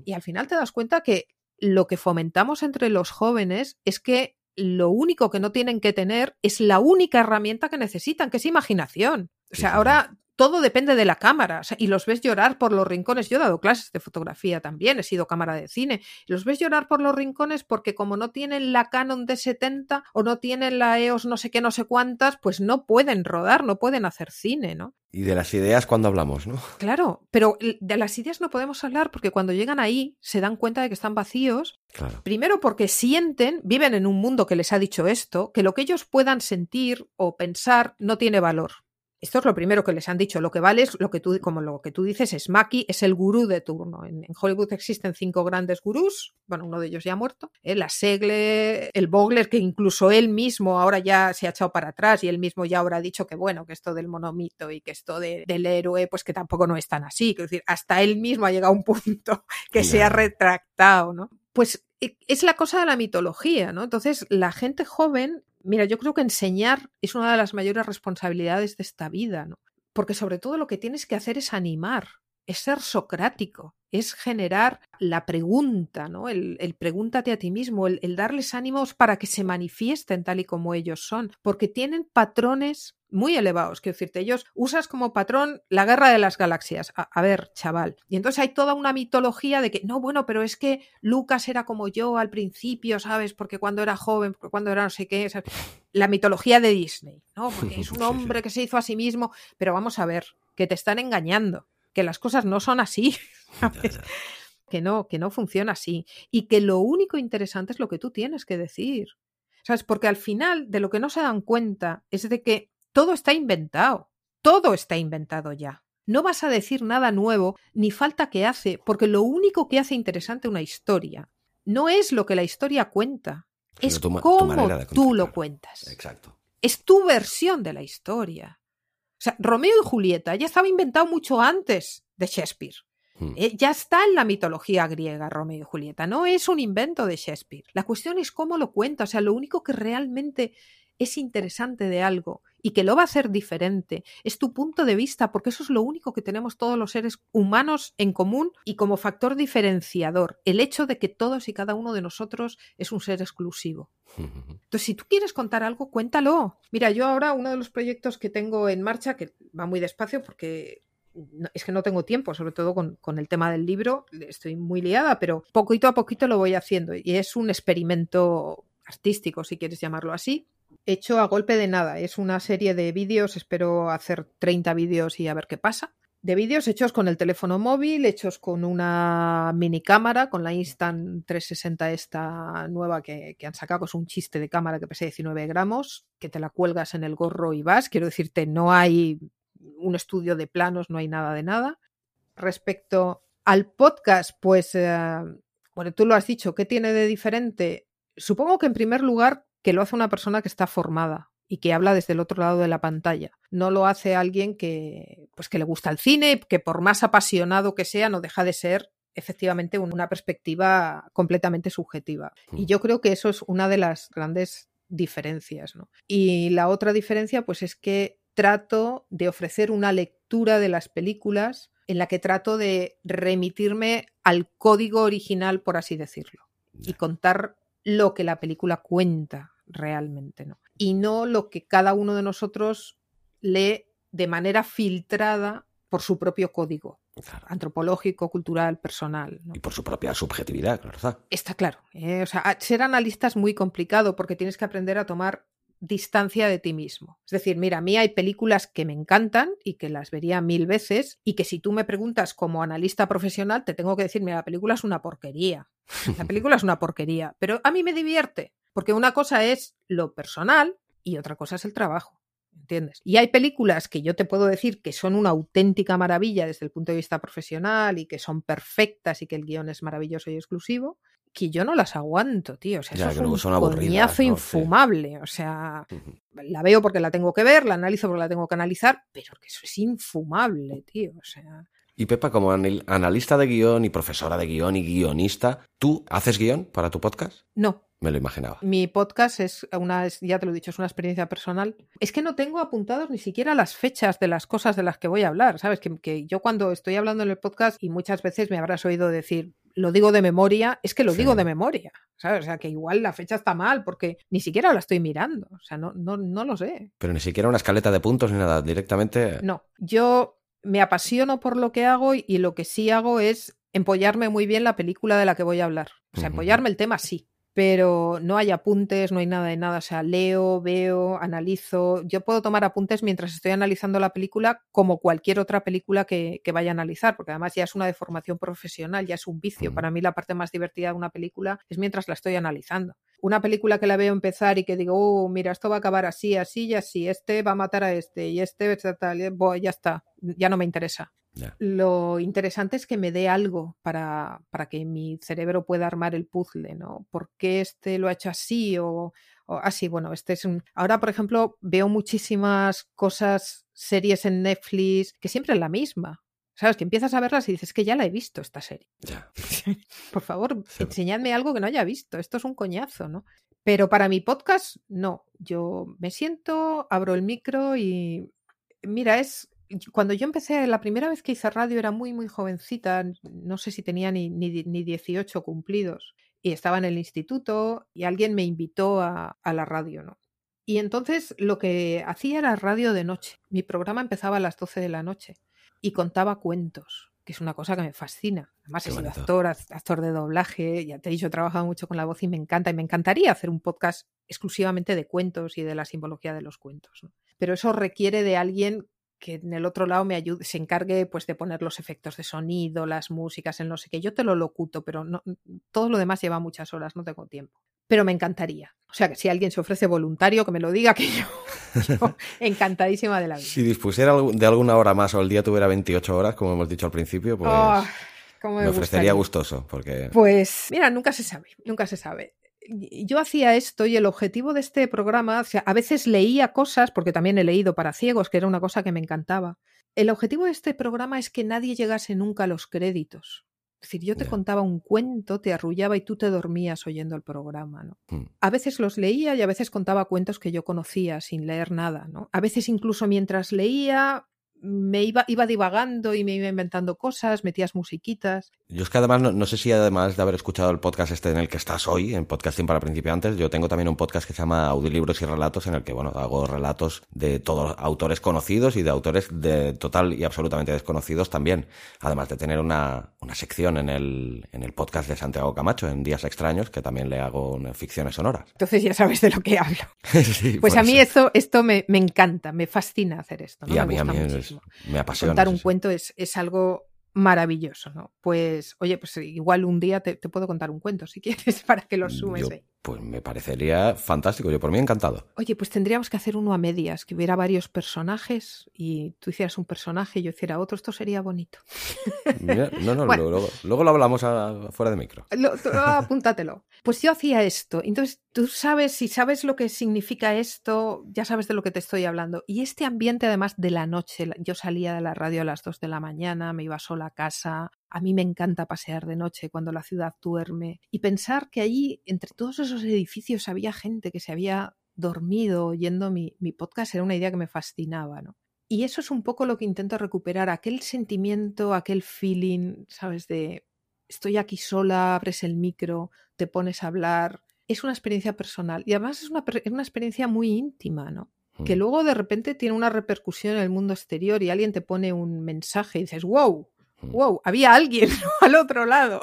Y al final te das cuenta que lo que fomentamos entre los jóvenes es que lo único que no tienen que tener es la única herramienta que necesitan, que es imaginación. O sea, ahora todo depende de la cámara y los ves llorar por los rincones. Yo he dado clases de fotografía también, he sido cámara de cine. Y los ves llorar por los rincones porque como no tienen la Canon de 70 o no tienen la EOS no sé qué, no sé cuántas, pues no pueden rodar, no pueden hacer cine, ¿no? Y de las ideas cuando hablamos, ¿no? Claro, pero de las ideas no podemos hablar porque cuando llegan ahí se dan cuenta de que están vacíos. Claro. Primero porque sienten, viven en un mundo que les ha dicho esto, que lo que ellos puedan sentir o pensar no tiene valor. Esto es lo primero que les han dicho. Lo que vale es lo que tú, como lo que tú dices, es Maki, es el gurú de turno. En, Hollywood existen cinco grandes gurús, bueno, uno de ellos ya ha muerto, ¿eh? la Segle, el Bogler, que incluso él mismo ahora ya se ha echado para atrás y él mismo ya ahora ha dicho que bueno, que esto del monomito y que esto del héroe, pues que tampoco no es tan así. Es decir, hasta él mismo ha llegado a un punto que se ha retractado, ¿no? Pues e, es la cosa de la mitología, ¿no? Entonces, la gente joven Mira, yo creo que enseñar es una de las mayores responsabilidades de esta vida, ¿no? Porque sobre todo lo que tienes que hacer es animar, es ser socrático, es generar la pregunta, ¿no? El, pregúntate a ti mismo, el, el, darles ánimos para que se manifiesten tal y como ellos son, porque tienen patrones muy elevados. Quiero decirte, ellos usas como patrón la guerra de las galaxias. A, ver, chaval. Y entonces hay toda una mitología de que, no, bueno, pero es que Lucas era como yo al principio, ¿sabes? Porque cuando era joven, porque cuando era no sé qué. La mitología de Disney, ¿no? Porque es un hombre que se hizo a sí mismo. Pero vamos a ver, que te están engañando, que las cosas no son así. Que no, que no funciona así. Y que lo único interesante es lo que tú tienes que decir. ¿Sabes? Porque al final de lo que no se dan cuenta es de que todo está inventado. Todo está inventado ya. No vas a decir nada nuevo ni falta que hace, porque lo único que hace interesante una historia no es lo que la historia cuenta, es cómo tú lo cuentas. Exacto. Es tu versión de la historia. O sea, Romeo y Julieta ya estaba inventado mucho antes de Shakespeare. Hmm. Eh, ya está en la mitología griega Romeo y Julieta, no es un invento de Shakespeare. La cuestión es cómo lo cuenta, o sea, lo único que realmente es interesante de algo y que lo va a hacer diferente, es tu punto de vista, porque eso es lo único que tenemos todos los seres humanos en común y como factor diferenciador, el hecho de que todos y cada uno de nosotros es un ser exclusivo. Entonces, si tú quieres contar algo, cuéntalo. Mira, yo ahora uno de los proyectos que tengo en marcha, que va muy despacio porque es que no tengo tiempo, sobre todo con, con, el tema del libro, estoy muy liada, pero poquito a poquito lo voy haciendo y es un experimento artístico, si quieres llamarlo así, hecho a golpe de nada. Es una serie de vídeos, espero hacer 30 vídeos y a ver qué pasa. De vídeos hechos con el teléfono móvil, hechos con una mini cámara, con la Instant 360 esta nueva que, han sacado, es un chiste de cámara que pesa 19 gramos, que te la cuelgas en el gorro y vas. Quiero decirte, no hay un estudio de planos, no hay nada de nada. Respecto al podcast, pues, eh, bueno, tú lo has dicho, ¿qué tiene de diferente? Supongo que en primer lugar que lo hace una persona que está formada y que habla desde el otro lado de la pantalla. No lo hace alguien que, pues que le gusta el cine, que por más apasionado que sea, no deja de ser efectivamente una perspectiva completamente subjetiva. Y mm. yo creo que eso es una de las grandes diferencias. Y la otra diferencia, pues es que trato de ofrecer una lectura de las películas en la que trato de remitirme al código original, por así decirlo, y contar lo que la película cuenta. Realmente, ¿no? Y no lo que cada uno de nosotros lee de manera filtrada por su propio código antropológico, cultural, personal. Y por su propia subjetividad, claro está. Está claro. ¿eh? O sea, ser analista es muy complicado porque tienes que aprender a tomar distancia de ti mismo. Es decir, mira, a mí hay películas que me encantan y que las vería mil veces y que si tú me preguntas como analista profesional, te tengo que decir, mira, la película es una porquería. La película es una porquería, pero a mí me divierte, porque una cosa es lo personal y otra cosa es el trabajo. ¿Entiendes? Y hay películas que yo te puedo decir que son una auténtica maravilla desde el punto de vista profesional y que son perfectas y que el guion es maravilloso y exclusivo, que yo no las aguanto, tío. O sea, eso es un coñazo infumable. O sea, la veo porque la tengo que ver, la analizo porque la tengo que analizar, pero que eso es infumable, tío. O sea. Y Pepa, como analista de guion y profesora de guion y guionista, ¿tú haces guion para tu podcast? No. Me lo imaginaba. Mi podcast es una, ya te lo he dicho, es una experiencia personal. Es que no tengo apuntados ni siquiera las fechas de las cosas de las que voy a hablar, ¿sabes? Que, que yo cuando estoy hablando en el podcast y muchas veces me habrás oído decir, lo digo de memoria, es que lo digo de memoria, ¿sabes? O sea, que igual la fecha está mal porque ni siquiera la estoy mirando, o sea, no, no, no lo sé. Pero ni siquiera una escaleta de puntos ni nada, directamente. No, yo me apasiono por lo que hago y, lo que sí hago es empollarme muy bien la película de la que voy a hablar. O sea, empollarme el tema sí, pero no hay apuntes, no hay nada de nada. O sea, leo, veo, analizo. Yo puedo tomar apuntes mientras estoy analizando la película como cualquier otra película que, vaya a analizar, porque además ya es una deformación profesional, ya es un vicio. Para mí la parte más divertida de una película es mientras la estoy analizando. Una película que la veo empezar y que digo, oh, mira, esto va a acabar así, así y así, este va a matar a este y este, tal, ya está, ya no me interesa. Lo interesante es que me dé algo para, para, que mi cerebro pueda armar el puzzle, ¿no? ¿Por qué este lo ha hecho así o, así? bueno, este es un... Ahora, por ejemplo, veo muchísimas cosas, series en Netflix, que siempre es la misma. ¿Sabes? Que empiezas a verlas y dices que ya la he visto esta serie. por favor, enseñadme algo que no haya visto. Esto es un coñazo, ¿no? Pero para mi podcast, no. Yo me siento, abro el micro y mira, es cuando yo empecé, la primera vez que hice radio era muy, muy jovencita, no sé si tenía ni, ni, ni 18 cumplidos, y estaba en el instituto y alguien me invitó a, a la radio, ¿no? Y entonces lo que hacía era radio de noche. Mi programa empezaba a las 12 de la noche y contaba cuentos, que es una cosa que me fascina. Además, he sido actor, actor de doblaje, ya te he dicho, he trabajado mucho con la voz y me encanta. Y me encantaría hacer un podcast exclusivamente de cuentos y de la simbología de los cuentos. ¿no? Pero eso requiere de alguien que en el otro lado me ayude, se encargue pues de poner los efectos de sonido, las músicas, en no sé qué. Yo te lo locuto, pero no, todo lo demás lleva muchas horas, no tengo tiempo. Pero me encantaría. O sea que si alguien se ofrece voluntario, que me lo diga, que yo, encantadísima de la vida. Si dispusiera de alguna hora más o el día tuviera 28 horas, como hemos dicho al principio, pues ah, me, ofrecería gustoso. Porque... Pues mira, nunca se sabe, nunca se sabe yo hacía esto y el objetivo de este programa, o sea, a veces leía cosas, porque también he leído para ciegos, que era una cosa que me encantaba. El objetivo de este programa es que nadie llegase nunca a los créditos. Es decir, yo te contaba un cuento, te arrullaba y tú te dormías oyendo el programa, ¿no? Mm. A veces los leía y a veces contaba cuentos que yo conocía sin leer nada, ¿no? A veces incluso mientras leía me iba, iba divagando y me iba inventando cosas, metías musiquitas. Yo es que además, no, sé si además de haber escuchado el podcast este en el que estás hoy, en Podcasting para Principiantes, yo tengo también un podcast que se llama Audiolibros y Relatos, en el que, bueno, hago relatos de todos autores conocidos y de autores de total y absolutamente desconocidos también. Además de tener una, una sección en el, en el podcast de Santiago Camacho, en Días Extraños, que también le hago ficciones sonoras. Entonces ya sabes de lo que hablo. pues a mí esto, esto me, me, encanta, me fascina hacer esto. Y a mí, a mí me apasiona. Contar un cuento es, es algo maravilloso, ¿no? Pues, oye, pues igual un día te, puedo contar un cuento si quieres para que lo sumes ahí. Pues me parecería fantástico, yo por mí encantado. Oye, pues tendríamos que hacer uno a medias, que hubiera varios personajes y tú hicieras un personaje y yo hiciera otro, esto sería bonito. no, no, luego, luego, lo hablamos fuera de micro. apúntatelo. Pues yo hacía esto, entonces tú sabes, si sabes lo que significa esto, ya sabes de lo que te estoy hablando. Y este ambiente además de la noche, yo salía de la radio a las dos de la mañana, me iba sola a casa, a mí me encanta pasear de noche cuando la ciudad duerme y pensar que allí, entre todos esos edificios, había gente que se había dormido oyendo mi, mi podcast era una idea que me fascinaba, ¿no? Y eso es un poco lo que intento recuperar, aquel sentimiento, aquel feeling, ¿sabes? De estoy aquí sola, abres el micro, te pones a hablar es una experiencia personal y además es una, es una experiencia muy íntima, ¿no? Que Mm. luego de repente tiene una repercusión en el mundo exterior y alguien te pone un mensaje y dices, wow. Wow, había alguien al otro lado.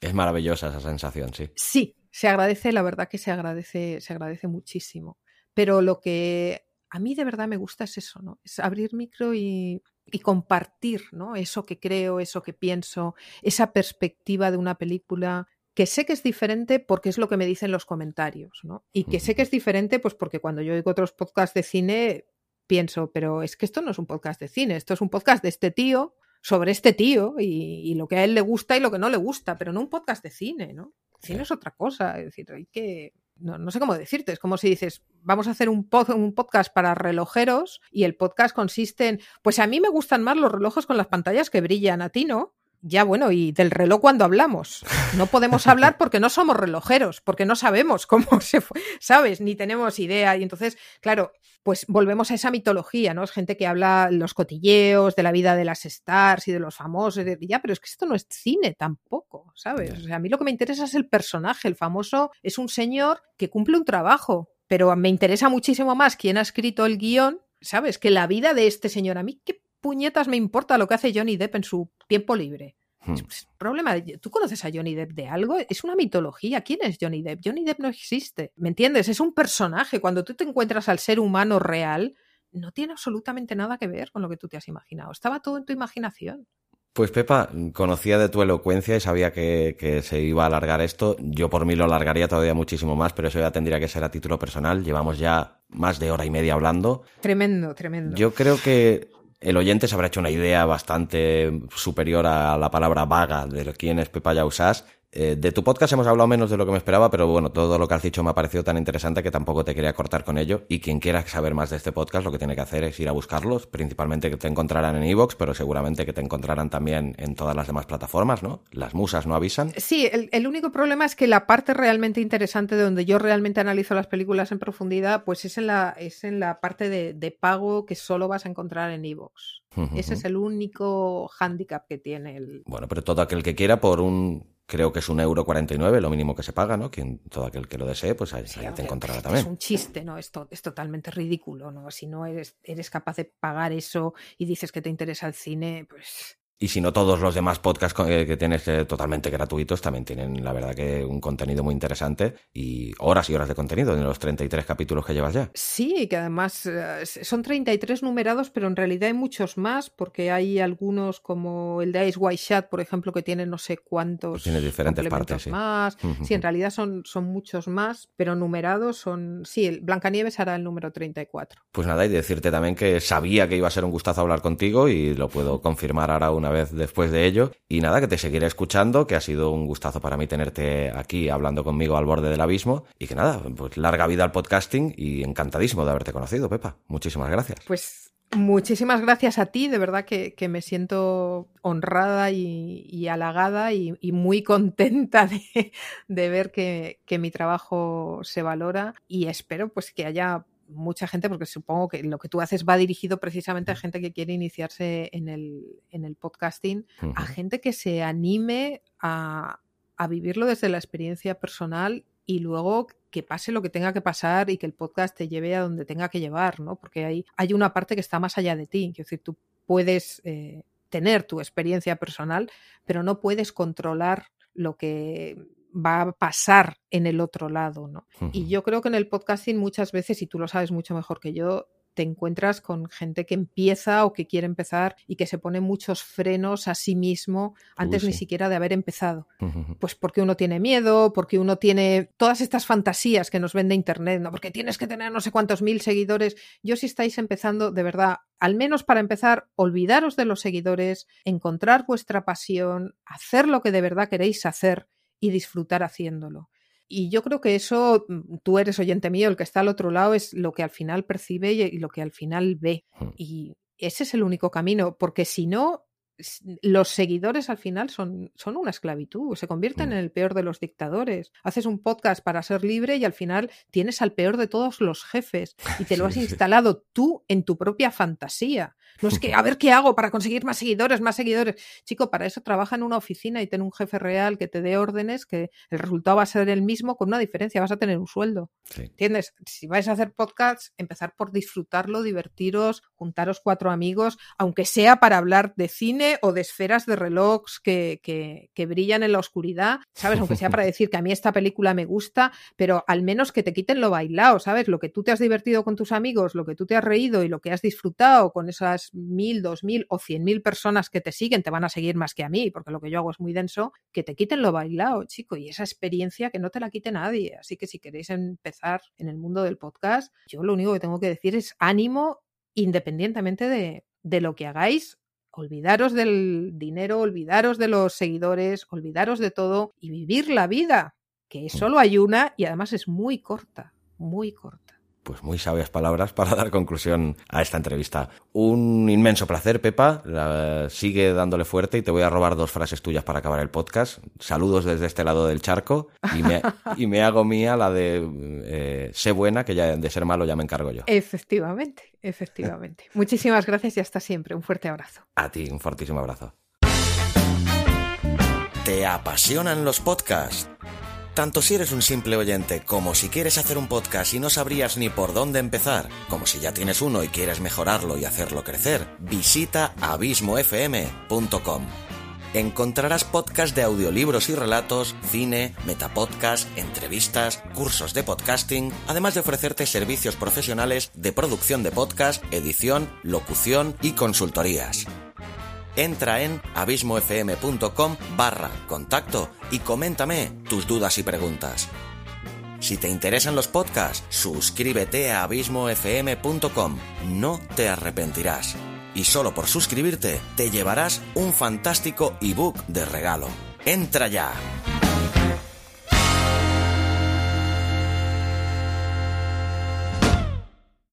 Es maravillosa esa sensación, sí. Sí, se agradece, la verdad que se agradece, se agradece muchísimo. Pero lo que a mí de verdad me gusta es eso, ¿no? Es abrir micro y, y compartir, ¿no? Eso que creo, eso que pienso, esa perspectiva de una película que sé que es diferente porque es lo que me dicen los comentarios, ¿no? Y que sé que es diferente pues porque cuando yo oigo otros podcasts de cine pienso, pero es que esto no es un podcast de cine, esto es un podcast de este tío sobre este tío y, y lo que a él le gusta y lo que no le gusta, pero no un podcast de cine, ¿no? Cine Sí. es otra cosa, es decir, hay que... No, no sé cómo decirte, es como si dices, vamos a hacer un, pod- un podcast para relojeros y el podcast consiste en, pues a mí me gustan más los relojes con las pantallas que brillan, a ti no. Ya bueno, y del reloj cuando hablamos. No podemos hablar porque no somos relojeros, porque no sabemos cómo se fue, ¿sabes? Ni tenemos idea. Y entonces, claro, pues volvemos a esa mitología, ¿no? Es gente que habla los cotilleos de la vida de las stars y de los famosos. y ya, pero es que esto no es cine tampoco, ¿sabes? O sea, a mí lo que me interesa es el personaje. El famoso es un señor que cumple un trabajo, pero me interesa muchísimo más quién ha escrito el guion, ¿sabes? Que la vida de este señor. A mí, ¿qué puñetas me importa lo que hace Johnny Depp en su tiempo libre? Mm. Es pues, problema. ¿Tú conoces a Johnny Depp de algo? Es una mitología. ¿Quién es Johnny Depp? Johnny Depp no existe. ¿Me entiendes? Es un personaje. Cuando tú te encuentras al ser humano real, no tiene absolutamente nada que ver con lo que tú te has imaginado. Estaba todo en tu imaginación. Pues Pepa, conocía de tu elocuencia y sabía que, que se iba a alargar esto. Yo por mí lo alargaría todavía muchísimo más, pero eso ya tendría que ser a título personal. Llevamos ya más de hora y media hablando. Tremendo, tremendo. Yo creo que el oyente se habrá hecho una idea bastante superior a la palabra vaga de quién es Pepa Yausás. Eh, de tu podcast hemos hablado menos de lo que me esperaba, pero bueno, todo lo que has dicho me ha parecido tan interesante que tampoco te quería cortar con ello. Y quien quiera saber más de este podcast, lo que tiene que hacer es ir a buscarlos, principalmente que te encontrarán en iVoox, pero seguramente que te encontrarán también en todas las demás plataformas, ¿no? Las musas no avisan. Sí, el, el único problema es que la parte realmente interesante de donde yo realmente analizo las películas en profundidad, pues es en la, es en la parte de, de pago que solo vas a encontrar en iVoox. Ese es el único hándicap que tiene el, Bueno, pero todo aquel que quiera por un, creo que es un euro 49, lo mínimo que se paga, ¿no? Quien, todo aquel que lo desee, pues ahí, Sí, ahí te encontrará es también. un chiste, ¿no? Esto es totalmente ridículo, ¿no? Si no eres, eres capaz de pagar eso y dices que te interesa el cine, pues Y si no, todos los demás podcasts eh, que tienes eh, totalmente gratuitos también tienen, la verdad, que un contenido muy interesante y horas y horas de contenido en los 33 capítulos que llevas ya. Sí, que además eh, son 33 numerados, pero en realidad hay muchos más, porque hay algunos como el de Ice White Shot, por ejemplo, que tiene no sé cuántos Pues tiene diferentes partes, sí. más. Sí, en realidad son, son muchos más, pero numerados son... Sí, el Blancanieves hará el número 34. Pues nada, y decirte también que sabía que iba a ser un gustazo hablar contigo y lo puedo confirmar ahora una vez después de ello. Y nada, que te seguiré escuchando, que ha sido un gustazo para mí tenerte aquí hablando conmigo al borde del abismo. Y que nada, pues larga vida al podcasting y encantadísimo de haberte conocido, Pepa. Muchísimas gracias. Pues muchísimas gracias a ti, de verdad que, que me siento honrada y, halagada y, y muy contenta de, de ver que, que mi trabajo se valora y espero pues que haya mucha gente, porque supongo que lo que tú haces va dirigido precisamente a gente que quiere iniciarse en el, en el podcasting, a gente que se anime a, a vivirlo desde la experiencia personal y luego que pase lo que tenga que pasar y que el podcast te lleve a donde tenga que llevar, ¿no? Porque hay, hay una parte que está más allá de ti. Es decir, tú puedes eh, tener tu experiencia personal, pero no puedes controlar lo que va a pasar en el otro lado, ¿no? Y yo creo que en el podcasting muchas veces, y tú lo sabes mucho mejor que yo, te encuentras con gente que empieza o que quiere empezar y que se pone muchos frenos a sí mismo antes ni sí. siquiera de haber empezado. Pues porque uno tiene miedo, porque uno tiene todas estas fantasías que nos vende Internet, ¿no? Porque tienes que tener no sé cuántos mil seguidores. Yo si estáis empezando, de verdad, al menos para empezar, olvidaros de los seguidores, encontrar vuestra pasión, hacer lo que de verdad queréis hacer y disfrutar haciéndolo. Y yo creo que eso, mm, tú eres oyente mío, el que está al otro lado es lo que al final percibe y lo que al final ve. Ujú. Y ese es el único camino, porque si no, los seguidores al final son, son una esclavitud, se convierten Mm. en el peor de los dictadores. Haces un podcast para ser libre y al final tienes al peor de todos los jefes y te lo has Sí, sí. instalado tú en tu propia fantasía. No es que, a ver qué hago para conseguir más seguidores, más seguidores. Chico, para eso trabaja en una oficina y ten un jefe real que te dé órdenes, que el resultado va a ser el mismo con una diferencia, vas a tener un sueldo. Sí. ¿Entiendes? Si vais a hacer podcasts, empezar por disfrutarlo, divertiros, juntaros cuatro amigos, aunque sea para hablar de cine o de esferas de relojes que, que, que brillan en la oscuridad, ¿sabes? Aunque sea para decir que a mí esta película me gusta, pero al menos que te quiten lo bailado, ¿sabes? Lo que tú te has divertido con tus amigos, lo que tú te has reído y lo que has disfrutado con esas mil, dos mil o cien mil personas que te siguen, te van a seguir más que a mí, porque lo que yo hago es muy denso, que te quiten lo bailado, chico, y esa experiencia que no te la quite nadie. Así que si queréis empezar en el mundo del podcast, yo lo único que tengo que decir es ánimo independientemente de, de lo que hagáis. Olvidaros del dinero, olvidaros de los seguidores, olvidaros de todo y vivir la vida, que solo hay una y además es muy corta, muy corta. Pues muy sabias palabras para dar conclusión a esta entrevista. Un inmenso placer, Pepa. La- sigue dándole fuerte y te voy a robar dos frases tuyas para acabar el podcast. Saludos desde este lado del charco y me, y me hago mía la de eh, sé buena, que ya de ser malo ya me encargo yo. Efectivamente, efectivamente. Muchísimas gracias y hasta siempre. Un fuerte abrazo. A ti, un fortísimo abrazo. ¿Te apasionan los podcasts? Tanto si eres un simple oyente como si quieres hacer un podcast y no sabrías ni por dónde empezar, como si ya tienes uno y quieres mejorarlo y hacerlo crecer, visita abismofm.com. Encontrarás podcasts de audiolibros y relatos, cine, metapodcast, entrevistas, cursos de podcasting, además de ofrecerte servicios profesionales de producción de podcast, edición, locución y consultorías. Entra en abismofm.com barra contacto y coméntame tus dudas y preguntas. Si te interesan los podcasts, suscríbete a abismofm.com. No te arrepentirás. Y solo por suscribirte te llevarás un fantástico ebook de regalo. ¡Entra ya!